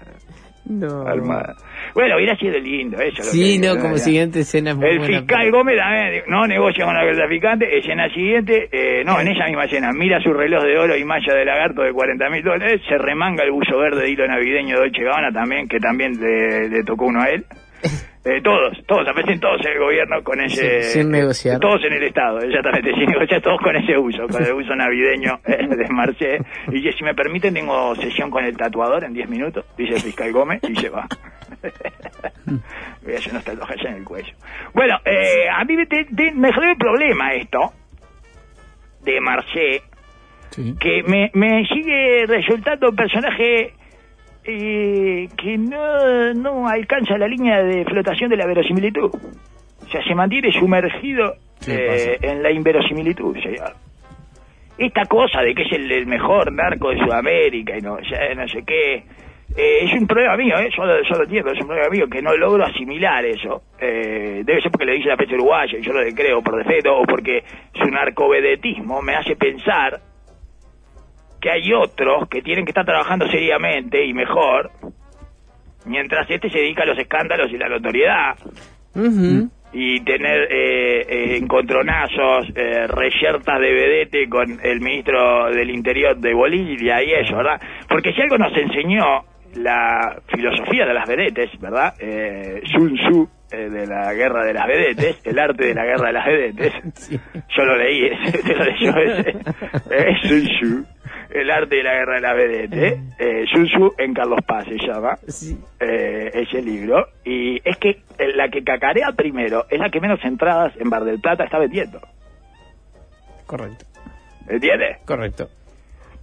No. armada. Bueno, hubiera sido lindo eso. lo Sí, que- no, como siguiente escena es muy El buena, fiscal Gómez también no negocia con el traficante. Escena siguiente, eh, no, en esa misma escena, mira su reloj de oro y malla de lagarto de 40 mil dólares, se remanga el buzo verde de hilo navideño de Dolce Gabbana también, que también le, le tocó uno a él. Eh, todos, todos, aparecen todos en el gobierno con ese... Sin- sin negociar. Todos en el Estado, exactamente, sin negociar, todos con ese uso, con el uso navideño [LAUGHS] eh, de Marché. Y que si me permiten, tengo sesión con el tatuador en 10 minutos, dice el fiscal Gómez, y se va. Voy a hacer unos tatuajes en el cuello. Bueno, eh, a mí me, te- te- me generó el problema esto de Marché, Sí. que me, me sigue resultando un personaje eh, que no, no alcanza la línea de flotación de la verosimilitud. O sea, se mantiene sumergido Sí, eh, en la inverosimilitud, señor. esta cosa de que es el, el mejor narco de Sudamérica y no, no sé qué, eh, es un problema mío, ¿eh? yo, lo, yo lo entiendo, es un problema mío que no logro asimilar eso. Eh, debe ser porque le dice la prensa uruguaya y yo lo creo por defecto o porque su narcovedetismo me hace pensar que hay otros que tienen que estar trabajando seriamente y mejor, mientras este se dedica a los escándalos y la notoriedad y tener eh, eh, encontronazos, eh, reyertas de vedete con el ministro del Interior de Bolivia y eso, ¿verdad? Porque si algo nos enseñó la filosofía de las vedetes, ¿verdad? Eh, Sun Tzu, eh, de la guerra de las vedetes, el arte de la guerra de las vedetes. [LAUGHS] Yo lo leí, [LAUGHS] ese, lo leyó ese. [LAUGHS] Eh, Sun Tzu, el arte de la guerra de las vedetes. Eh, Sun Tzu en Carlos Paz se llama Sí. eh, ese libro y es que eh, la que cacarea primero es la que menos entradas en Bar del Plata está vendiendo. Correcto, ¿Entiendes? correcto.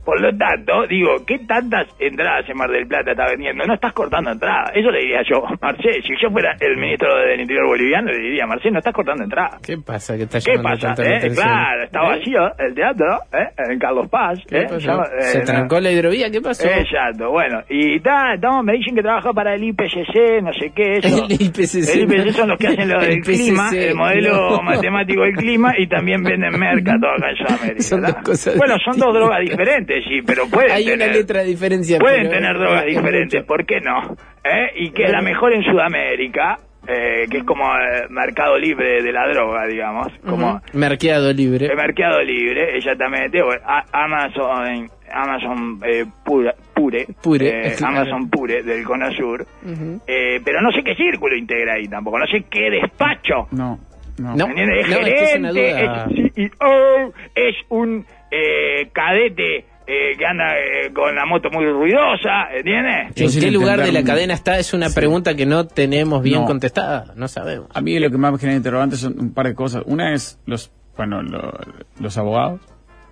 Por lo tanto, digo, ¿qué tantas entradas en Mar del Plata está vendiendo? No estás cortando entradas. Eso le diría yo, [LAUGHS] Marcé. Si yo fuera el ministro del Interior boliviano, le diría, Marcé, no estás cortando entradas. ¿Qué pasa que está ¿Qué pasa? eh? Claro, está ¿Eh? vacío el teatro, ¿eh? En Carlos Paz. ¿Qué ¿eh? pasó? Eh, ¿Se trancó la hidrovía? ¿Qué pasó? Exacto, bueno. Y ta, no, me dicen que trabaja para el IPCC, no sé qué, eso. [LAUGHS] El IPCC, El IPCC son los que hacen lo [LAUGHS] El del clima, el modelo no. matemático del clima, y también venden merca todo acá en Sudamérica. Son dos cosas bueno, son dos drogas diferentes, sí, pero pueden Hay una tener... letra de diferencia. Pueden pero- tener drogas es diferentes. ¿por qué no? ¿Eh? Y que la mejor en Sudamérica, eh, que es como el mercado libre de la droga, digamos, como... Ujú. Merqueado libre. El mercado libre, exactamente. Bueno, a- Amazon, Amazon eh, pura- Pure, Pure, eh, [LAUGHS] claro. Amazon Pure del Conasur. Ujú. Eh, pero no sé qué círculo integra ahí tampoco, no sé qué despacho. No, no. No. Es No, es que es una gerente, duda. es CEO, es un eh, cadete eh, que anda eh, con la moto muy ruidosa, ¿entiendes? Yo ¿En qué lugar de la cadena está? Es una pregunta que no tenemos bien No. contestada. No sabemos. A mí lo que más me genera interrogantes son un par de cosas. Una es los, bueno, lo- los abogados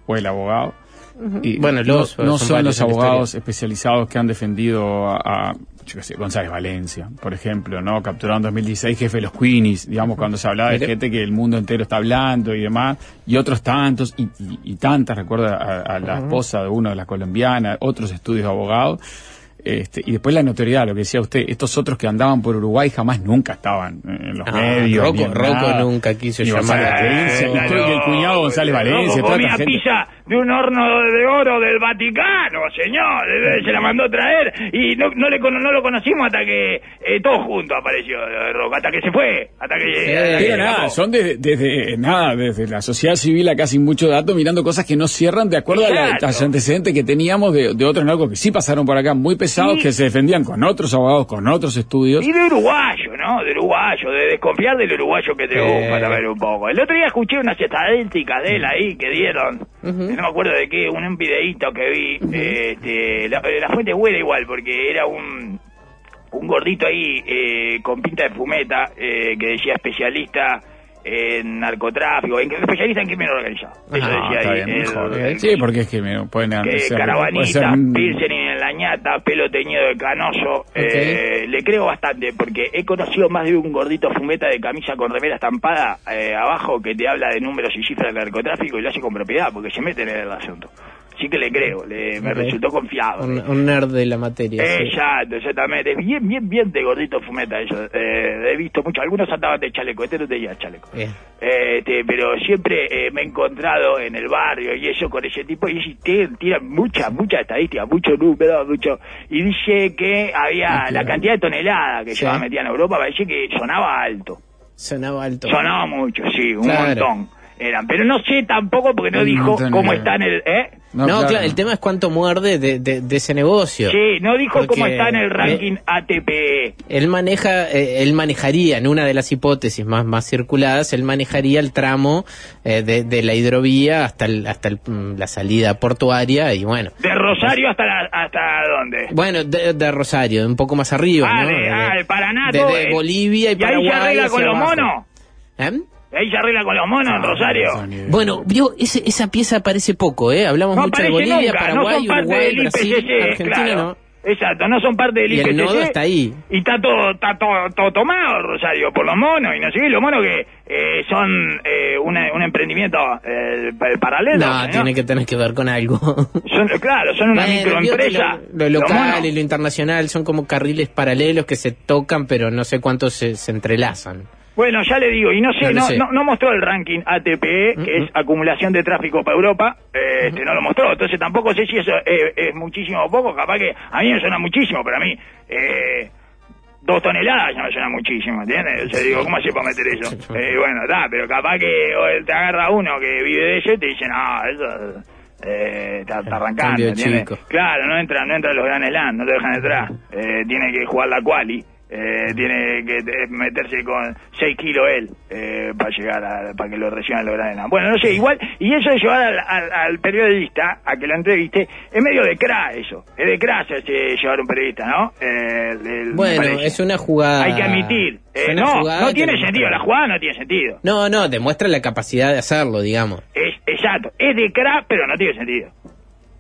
o el abogado. Y Bueno, no- los, no, son los abogados especializados que han defendido a, a, yo qué sé, González Valencia, por ejemplo, ¿no? Capturado en 2016, jefe de los Queenies, digamos, cuando se hablaba de gente que el mundo entero está hablando y demás, y otros tantos, y, y- y tantas, recuerdo a, a la esposa de uno de las colombianas, otros estudios de abogados. Este, y después la notoriedad, lo que decía usted, estos otros que andaban por Uruguay jamás nunca estaban en los Ah, medios. Rocco- en Rocco nunca quiso llamar la y todo- y el cuñado González Valencia, toda comía pizza de un horno de oro del Vaticano, señor. Eh, Se la mandó a traer y no, no, le, no lo conocimos hasta que eh, todo junto apareció eh, Rocco, hasta que se fue, hasta que... Sí. hasta que nada, son desde, desde nada, desde la sociedad civil acá sin mucho dato, mirando cosas que no cierran de acuerdo a a los antecedentes que teníamos de, de otros narcos que sí pasaron por acá, muy pesados, Sí. que se defendían con otros abogados, con otros estudios. Y de uruguayo, ¿no? De uruguayo, de desconfiar del uruguayo que te Sí. gusta también un poco. El otro día escuché unas estadísticas de él ahí que dieron, Ujú. no me acuerdo de qué, un, un videíto que vi, este, la, la fuente buena igual, porque era un, un gordito ahí eh, con pinta de fumeta eh, que decía especialista en narcotráfico, en, especialista en crimen organizado. Eso Ah, decía está ahí. bien, el- Sí, porque es que me pueden que ser, puede caravanita, ser piercing en la ñata, pelo teñido de canoso. eh, le creo bastante porque he conocido más de un gordito fumeta de camisa con remera estampada eh, abajo que te habla de números y cifras del narcotráfico y lo hace con propiedad porque se mete en el asunto. Sí que le creo, le, me resultó confiado. Un, un nerd de la materia. sí. Exacto, exactamente. Bien, bien, bien de gordito fumeta eso. Eh, he visto mucho. Algunos andaban de chaleco, este no tenía chaleco. Bien. Este, pero siempre eh, me he encontrado en el barrio y eso con ese tipo y tira, tira mucha, mucha estadística, mucho número, mucho. Y dice que había la cantidad de toneladas que Sí. llevaba metida en Europa, parece que sonaba alto. Sonaba alto. Sonaba mucho, sí, un Claro. montón. Eran, pero no sé tampoco porque no dijo cómo eh. está en el... ¿eh? No, claro. el tema es cuánto muerde de, de- de ese negocio. Sí, no dijo cómo está en el eh, ranking ATP. Él maneja, eh, él manejaría, en una de las hipótesis más, más circuladas, él manejaría el tramo eh, de, de la hidrovía hasta, el- hasta el, mm, la salida portuaria y bueno. De Rosario hasta la, hasta dónde? Bueno, de, de Rosario, un poco más arriba, ah, ¿no? de, ah, el Paraná, de- todo, de eh. Bolivia y, ahí Paraguay se arregla con los monos. Ahí se arregla con los monos en Rosario. Bueno, vio, ese, esa pieza aparece poco, ¿eh? Hablamos No mucho de Bolivia, nunca, no Paraguay, son parte Uruguay, del Brasil, IPCC, Argentina, claro. ¿no? Exacto, no son parte del Y el IPCC. nodo está ahí. Y está todo, está todo, todo tomado, Rosario, por los monos y no sé qué. Los monos que eh, son eh, una- un emprendimiento eh, pa- paralelo. No, ¿no? tiene que tener que ver con algo. [LAUGHS] Son, claro, son una Bueno, microempresa. Lo, lo Los local monos. y lo internacional son como carriles paralelos que se tocan, pero no sé cuántos se, se entrelazan. Bueno, ya le digo, y no sé, No no, sé. no, no mostró el ranking ATP, que es acumulación de tráfico para Europa, eh, este, no lo mostró, entonces tampoco sé si eso es muchísimo o poco, capaz que a mí me suena muchísimo, pero a mí eh, dos toneladas ya me suena muchísimo, ¿entiendes? O sea, digo, ¿cómo hace para meter eso? Eh, bueno, está, pero capaz que o te agarra uno que vive de eso y te dice, no, eso... Eh, está, está arrancando, ¿entiendes? chico. Claro, no entra, no entra en los Grand Slam, no lo dejan entrar. Eh, tiene que jugar la quali. Eh, tiene que eh, meterse con 6 kilos él eh, para llegar a, para que lo reciban los Grand Slam. Bueno, no sé, igual, y eso de llevar al, al- al periodista a que lo entreviste, es medio de cra eso, es de cra ese llevar un periodista, ¿no? Eh, el- Bueno, es una jugada. Hay que admitir, eh, no, no tiene sentido, la jugada no tiene sentido. No, no, demuestra la capacidad de hacerlo, digamos. Es, exacto, es de cra, pero no tiene sentido.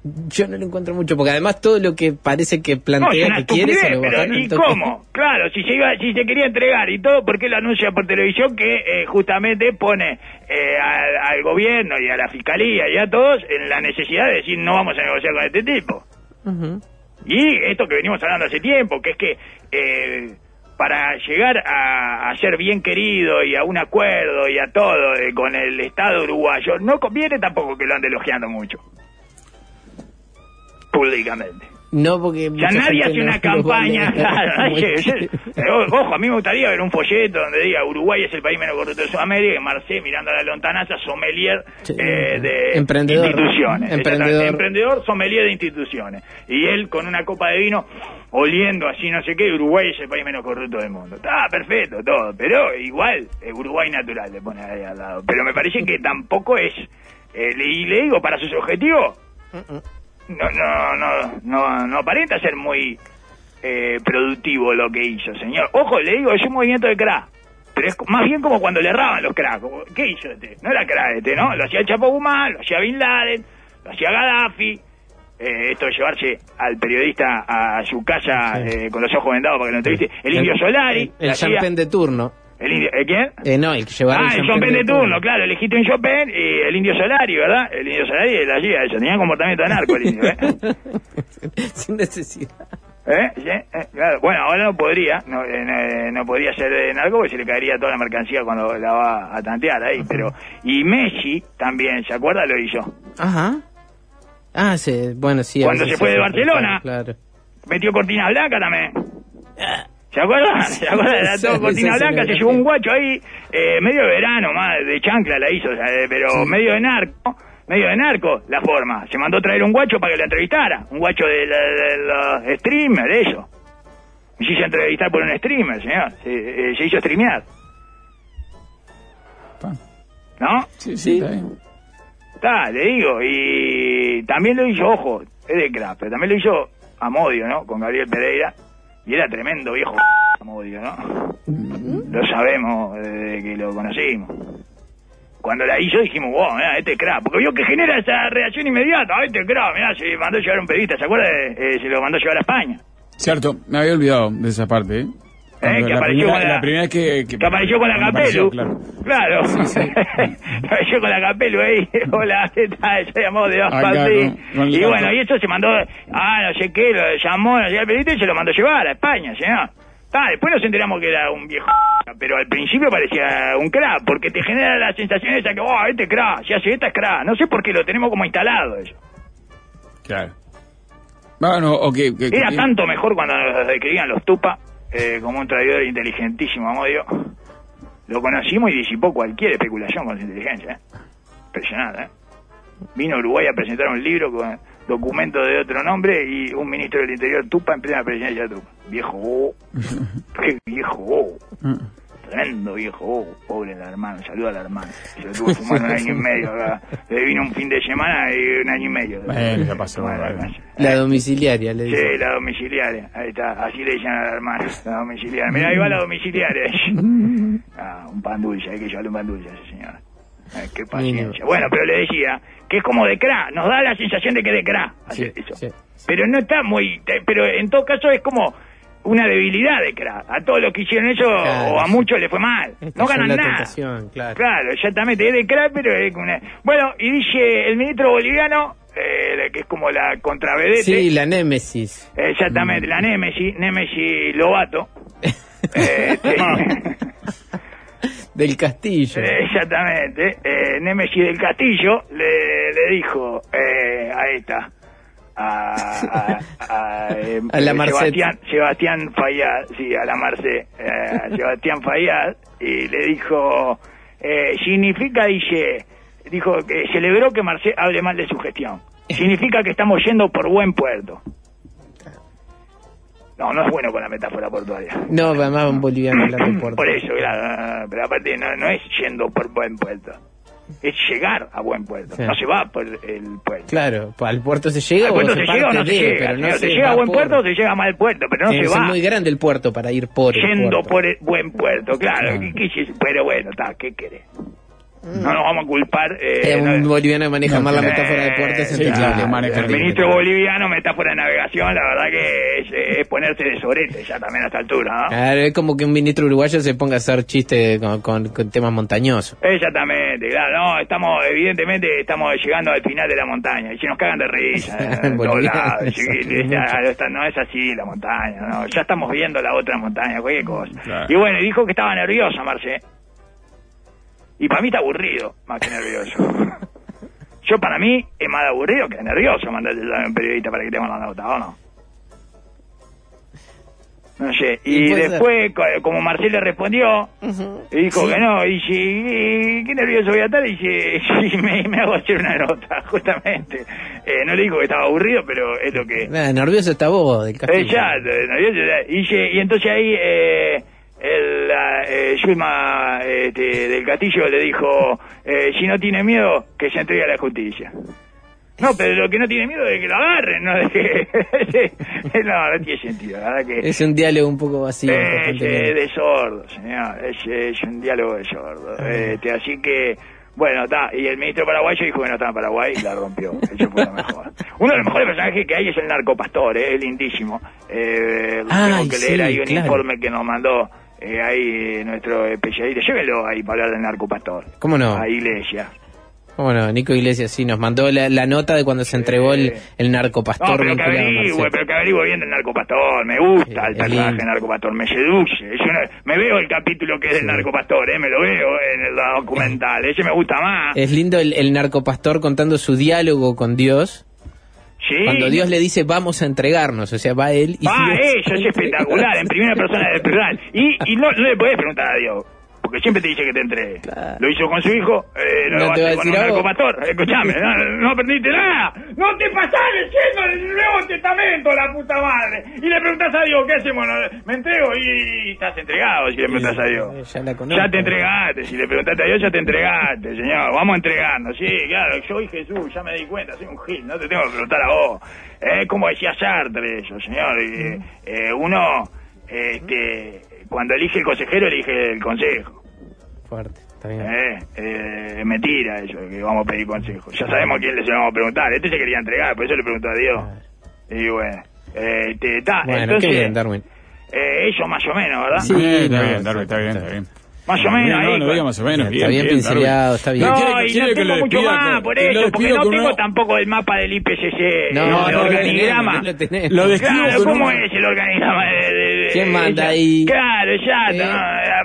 Yo no lo encuentro mucho, porque además todo lo que parece que No, plantea una que quiere se lo pero ¿y cómo? [LAUGHS] Claro, si se iba, si se quería entregar y todo, ¿por qué lo anuncia por televisión que eh, justamente pone eh, al, al gobierno y a la fiscalía y a todos en la necesidad de decir no vamos a negociar con este tipo? Y esto que venimos hablando hace tiempo, que es que eh, para llegar a, a ser bien querido y a un acuerdo y a todo eh, con el Estado uruguayo, no conviene tampoco que lo ande elogiando mucho. Públicamente. No, porque. Ya nadie hace una campaña, yo- eh, ojo, a mí me gustaría ver un folleto donde diga Uruguay es el país menos corrupto de Sudamérica, y Marcé mirando a la lontanaza, sommelier Sí. eh, de Emprendedor. instituciones. Emprendedor. Emprendedor, sommelier de instituciones. Y él con una copa de vino, oliendo así no sé qué, Uruguay es el país menos corrupto del mundo. Está perfecto todo, pero igual, eh, Uruguay natural le pone ahí al lado. Pero me parece que tampoco es, eh, y le digo, para sus objetivos, no, no, no, no, no aparenta ser muy eh, productivo lo que hizo, señor. Ojo, le digo, es un movimiento de crack. Pero es más bien como cuando le erraban los cracks. ¿Qué hizo este? No era crack este, ¿no? Lo hacía el Chapo Guzmán, lo hacía Bin Laden, lo hacía Gaddafi. Eh, esto de llevarse al periodista a su casa Sí. eh, con los ojos vendados para que lo entreviste. El Indio Solari. El, el champán de turno. El indio, ¿eh, ¿Quién? Eh, no, el que llevaba Ah, el Chopin de turno, claro, elegiste un Chopin y el indio Solari, ¿verdad? El indio Solari la hacía eso, tenía comportamiento de narco el indio, ¿eh? [LAUGHS] Sin necesidad. ¿Eh? ¿Sí? Eh, Claro. Bueno, ahora no podría, no, eh, no, eh, podría ser de narco porque se le caería toda la mercancía cuando la va a tantear ahí, pero... Y Messi también, ¿se acuerda? Lo hizo. Ajá. Ah, sí, bueno, sí. Cuando se fue de Barcelona. Claro. Metió cortina blanca también. ¿Se acuerdan? [LAUGHS] ¿Se acuerdan? Era todo Sí, cortina blanca, sí, se sí. llevó un guacho ahí, eh, medio de verano, más de chancla la hizo, o sea, eh, pero medio de narco, medio de narco la forma. Se mandó a traer un guacho para que lo entrevistara, un guacho de, la- de los streamers, eso. Y se hizo entrevistar por un streamer, señor. Se, eh, se hizo streamear, Pa. ¿no? Sí, sí, Sí. está bien. Está, le digo, y también lo hizo, ojo, es de crap, pero también lo hizo Amodio, ¿no? Con Gabriel Pereira, y era tremendo viejo Amodio, ¿no? Lo sabemos desde que lo conocimos. Cuando la hizo dijimos, wow, mirá, este es crack, porque vio que genera esa reacción inmediata, ah, este es crack, mirá, se mandó a llevar un periodista, ¿se acuerda? de- eh, se lo mandó a llevar a España. Cierto, me había olvidado de esa parte, ¿eh? Cuando que apareció primera, con la- la primera vez que, Que apareció con la Capelu. apareció, claro. Claro. [LAUGHS] apareció con la Capelu ahí. [LAUGHS] Hola, ¿qué tal? Se llamó de Acá, el Y bueno, y eso se mandó, ah, no sé qué, lo llamó, no sé qué, y se lo mandó a llevar a España, señor. Ah, después nos enteramos que era un viejo, [LAUGHS] pero al principio parecía un crack, porque te genera la sensación esa que, oh, este es crack, si hace esta es crack. No sé por qué lo tenemos como instalado eso. Claro. Bueno, o que... que- Era tanto mejor cuando nos describían los Tupa eh, como un traidor inteligentísimo, Amodio. Lo conocimos y disipó cualquier especulación con su inteligencia. ¿eh? Impresionante, ¿eh? Vino a Uruguay a presentar un libro con documentos de otro nombre y un ministro del Interior Tupa en plena presidencia de Tupa. Viejo. [LAUGHS] Qué viejo. Tremendo viejo bobo. Pobre el hermano. Saluda al hermano. Se lo tuvo fumando un año y medio. acá. Le vino un fin de semana y un año y medio. Bueno, ya pasó, Bueno. La domiciliaria, le dice. Sí, la domiciliaria. Ahí está. Así le decían a la hermana. La domiciliaria. Mira, ahí va la domiciliaria. [LAUGHS] ah, un pan dulce. Hay que llevarle un pan dulce a ese señor. Ay, qué paciencia. Bueno, pero le decía que es como de cra. Nos da la sensación de que de cra. Sí, Eso. sí. pero no está muy... te- Pero en todo caso es como una debilidad de crack. A todos los que hicieron eso, Claro, o a muchos les fue mal. Es No ganan nada. claro. Claro, exactamente, es de crack, pero es una... Bueno, y dice el ministro boliviano, eh, que es como la contravedete, Sí, la némesis. exactamente, la Némesis, Némesis Lobato, eh, [LAUGHS] este, Del castillo. eh, exactamente, eh, Némesis del Castillo le, le dijo eh, a esta, a, a, a, [LAUGHS] eh, A la Marcet. Sebastián, Sebastián Fayad, sí, a la Marce, eh, Sebastián Fayad, y le dijo, eh, significa, dice, dijo que celebró que Marcet hable mal de su gestión. [LAUGHS] Significa que estamos yendo por buen puerto. No, no es bueno con la metáfora portuaria. No, además un boliviano hablar de puerto. Por eso, claro, pero aparte no, no es yendo por buen puerto, es llegar a buen puerto, Sí. no se va por el puerto. Claro, al puerto se llega ¿Al o puerto se se llega o no se de, llega? pero no se, se llega a buen por. puerto o se llega a mal puerto, pero no Tiene se va muy grande el puerto para ir por el yendo puerto. por el buen puerto, claro. Ah. ¿qué- qué es eso? pero bueno, está, ¿qué querés? No nos vamos a culpar. eh, Eh, un no- boliviano que maneja No, mal la eh, metáfora de puerto es sí, claro, el ministro boliviano, metáfora de navegación, la verdad que es, es ponerse de sorete ya también a esta altura, ¿no? Claro, es como que un ministro uruguayo se ponga a hacer chistes con, con- con temas montañosos. Exactamente, claro, no, estamos, evidentemente estamos llegando al final de la montaña y se nos cagan de risa [LAUGHS] eh, lados, ya, está- no es así la montaña, no, ya estamos viendo la otra montaña, cualquier cosa. Claro. Y bueno, y dijo que estaba nerviosa, Marce. Y para mí está aburrido, más que nervioso. [LAUGHS] Yo para mí es más aburrido que nervioso mandarte a un periodista para que te la nota, ¿o no? No sé, Y y puede ser. después, co- como Marcel le respondió, y dijo que no, y "¿Y qué nervioso voy a estar? Y dice, [LAUGHS] "Sí, me, me hago hacer una nota, [LAUGHS] justamente. Eh, no le dijo que estaba aburrido, pero es lo que... Nervioso está vos del castillo. Exacto, nervioso. Y, y entonces ahí eh, el, eh, este, del Castillo le dijo, eh, si no tiene miedo, que se entregue a la justicia. No, pero lo que no tiene miedo es que lo agarren, no de que... [LAUGHS] no, no tiene sentido, la verdad que... Es un diálogo un poco vacío. Es, constantemente. es de sordo, señor. Es, es un diálogo de sordo. Este, así que, bueno, está. Y el ministro paraguayo dijo que no estaba en Paraguay y la rompió. [LAUGHS] Eso fue lo mejor. Uno de los mejores personajes que hay es el narcopastor, eh, es lindísimo. Eh, Ay, tengo que leer sí, ahí un claro. informe que nos mandó eh, ahí nuestro especialista. Llévenlo ahí para hablar del narcopastor. ¿Cómo no? A Iglesia. ¿Cómo no? Nico Iglesias sí nos mandó la, la nota de cuando se entregó el, el No, narcopastor pero que averigüe, pero que averigüe bien del narcopastor. Me gusta el es personaje del narcopastor, me seduce. Es una- me veo el capítulo que es del Sí. narcopastor, ¿eh? me lo veo en el documental. Ese me gusta más. Es lindo el, el narcopastor contando su diálogo con Dios. Sí. Cuando Dios le dice vamos a entregarnos, o sea, va él y Ah, Dios- eso es espectacular, en primera persona del plural. Y, y no, no le podés preguntar a Dios, porque siempre te dice que te entregue. Claro. Lo hizo con su hijo, eh, no, No lo va a te va a hacer con un narcopastor. Escuchame, [LAUGHS] no, no aprendiste nada. No te pasás leyendo el Nuevo Testamento, la puta madre. Y le preguntás a Dios, ¿qué hacemos? Me entrego y estás entregado si le preguntás a Dios. Ya la conozco. Ya te entregaste, si le preguntaste a Dios ya te entregaste, señor. Vamos a entregarnos, sí, claro, yo y Jesús, ya me di cuenta, soy un gil, no te tengo que preguntar a vos. Es como decía Sartre eso, señor. eh, uno, este, cuando elige el consejero, elige el consejo. Fuerte, está bien. Eh, eh, mentira eso, que vamos a pedir consejo. Ya sabemos a quién le vamos a preguntar. Este se quería entregar, por eso le preguntó a Dios. Y bueno, eh, te- ta, Bueno, entonces, qué bien, Darwin. eh, eso más o menos, ¿verdad? Sí, está bien, Darwin, está bien, está está bien. Más o menos No, ahí. no, lo diga más o menos. Está bien, bien bien, pincelado, está bien. No, ¿Quiere- y quiere no que lo tengo mucho más con- por eso, porque no tengo una- tampoco el mapa del IPCC, No, el no, lo organigrama. lo Claro, ¿cómo una- es el organigrama? de- de- de- ¿Quién manda ahí? Claro, exacto. Eh,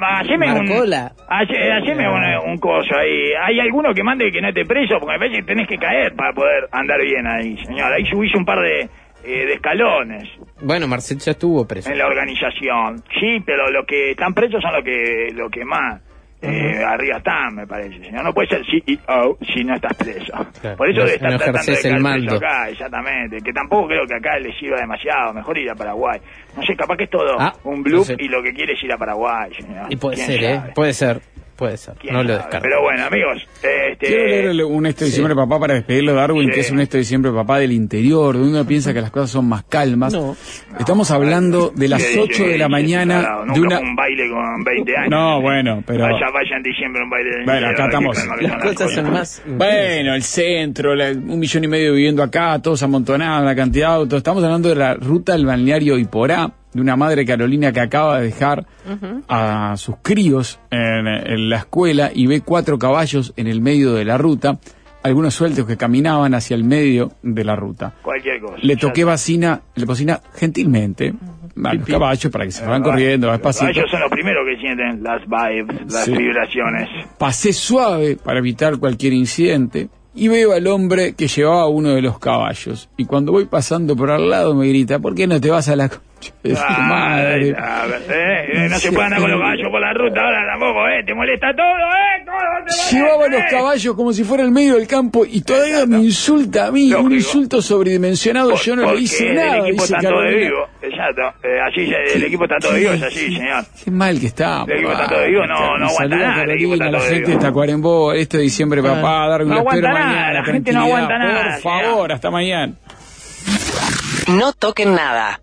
no, haceme haceme un, un coso ahí. Hay alguno que mande que no esté preso, porque me parece que tenés que caer para poder andar bien ahí, señor. Ahí subís un par de, eh, de escalones Bueno, Marcel ya estuvo preso. en la organización. Sí, pero los que están presos son los que, los que más eh, arriba están, me parece. Señor, no puede ser CEO si no estás preso. Claro, Por eso no- debe estar no tratando de el mando. acá, exactamente. Que tampoco creo que acá le sirva demasiado. Mejor ir a Paraguay. No sé, capaz que es todo Ah, un bluff no sé. y lo que quiere es ir a Paraguay, señor. Y puede ¿Quién ser, ¿eh? Puede ser. Puede ser, ¿Quién no lo descarto. Pero bueno, amigos, este, Quiero leer un este diciembre papá para despedirlo de Darwin, Sí. que es un este diciembre papá del interior, donde uno piensa que las cosas son más calmas. No. Estamos hablando de las ¿qué 8 dice? de la ¿Qué mañana de una... un baile con 20 años. No, bueno, pero... Vaya, vaya en diciembre un baile de Bueno, acá estamos. Las cosas son más... Bueno, el centro, la- un millón y medio viviendo acá, todos amontonados, la cantidad de autos. Estamos hablando de la ruta del balneario Iporá, de una madre Carolina que acaba de dejar a sus críos en, en la escuela y ve cuatro caballos en el medio de la ruta, algunos sueltos que caminaban hacia el medio de la ruta. Cualquier cosa. Le toqué bocina, le bocina gentilmente a los caballos para que se van corriendo Los despacito. caballos son los primeros que sienten las vibes, las Sí. vibraciones. Pasé suave para evitar cualquier incidente y veo al hombre que llevaba uno de los caballos. Y cuando voy pasando por al lado me grita, ¿por qué no te vas a la [LAUGHS] Ay, madre? a ver, eh, eh, no se puede andar con los caballos por la ruta ahora tampoco, ¿eh? Te molesta todo, ¿eh? Todo te Llevaba los eh. caballos como si fuera el medio del campo y todavía me insulta a mí, un insulto sobredimensionado, Por- yo no le hice el nada. equipo dice está todo de vivo, exacto. Eh, así se- el equipo está todo de vivo, es así, señor. Qué mal que está. El equipo está todo de vivo, no- no aguanta nada, el equipo está la todo de gente vivo. de Tacuarembó, este diciembre, papá, Darwin, No lo espero aguanta nada, mañana. la gente no aguanta nada, Por favor, hasta mañana. No toquen nada.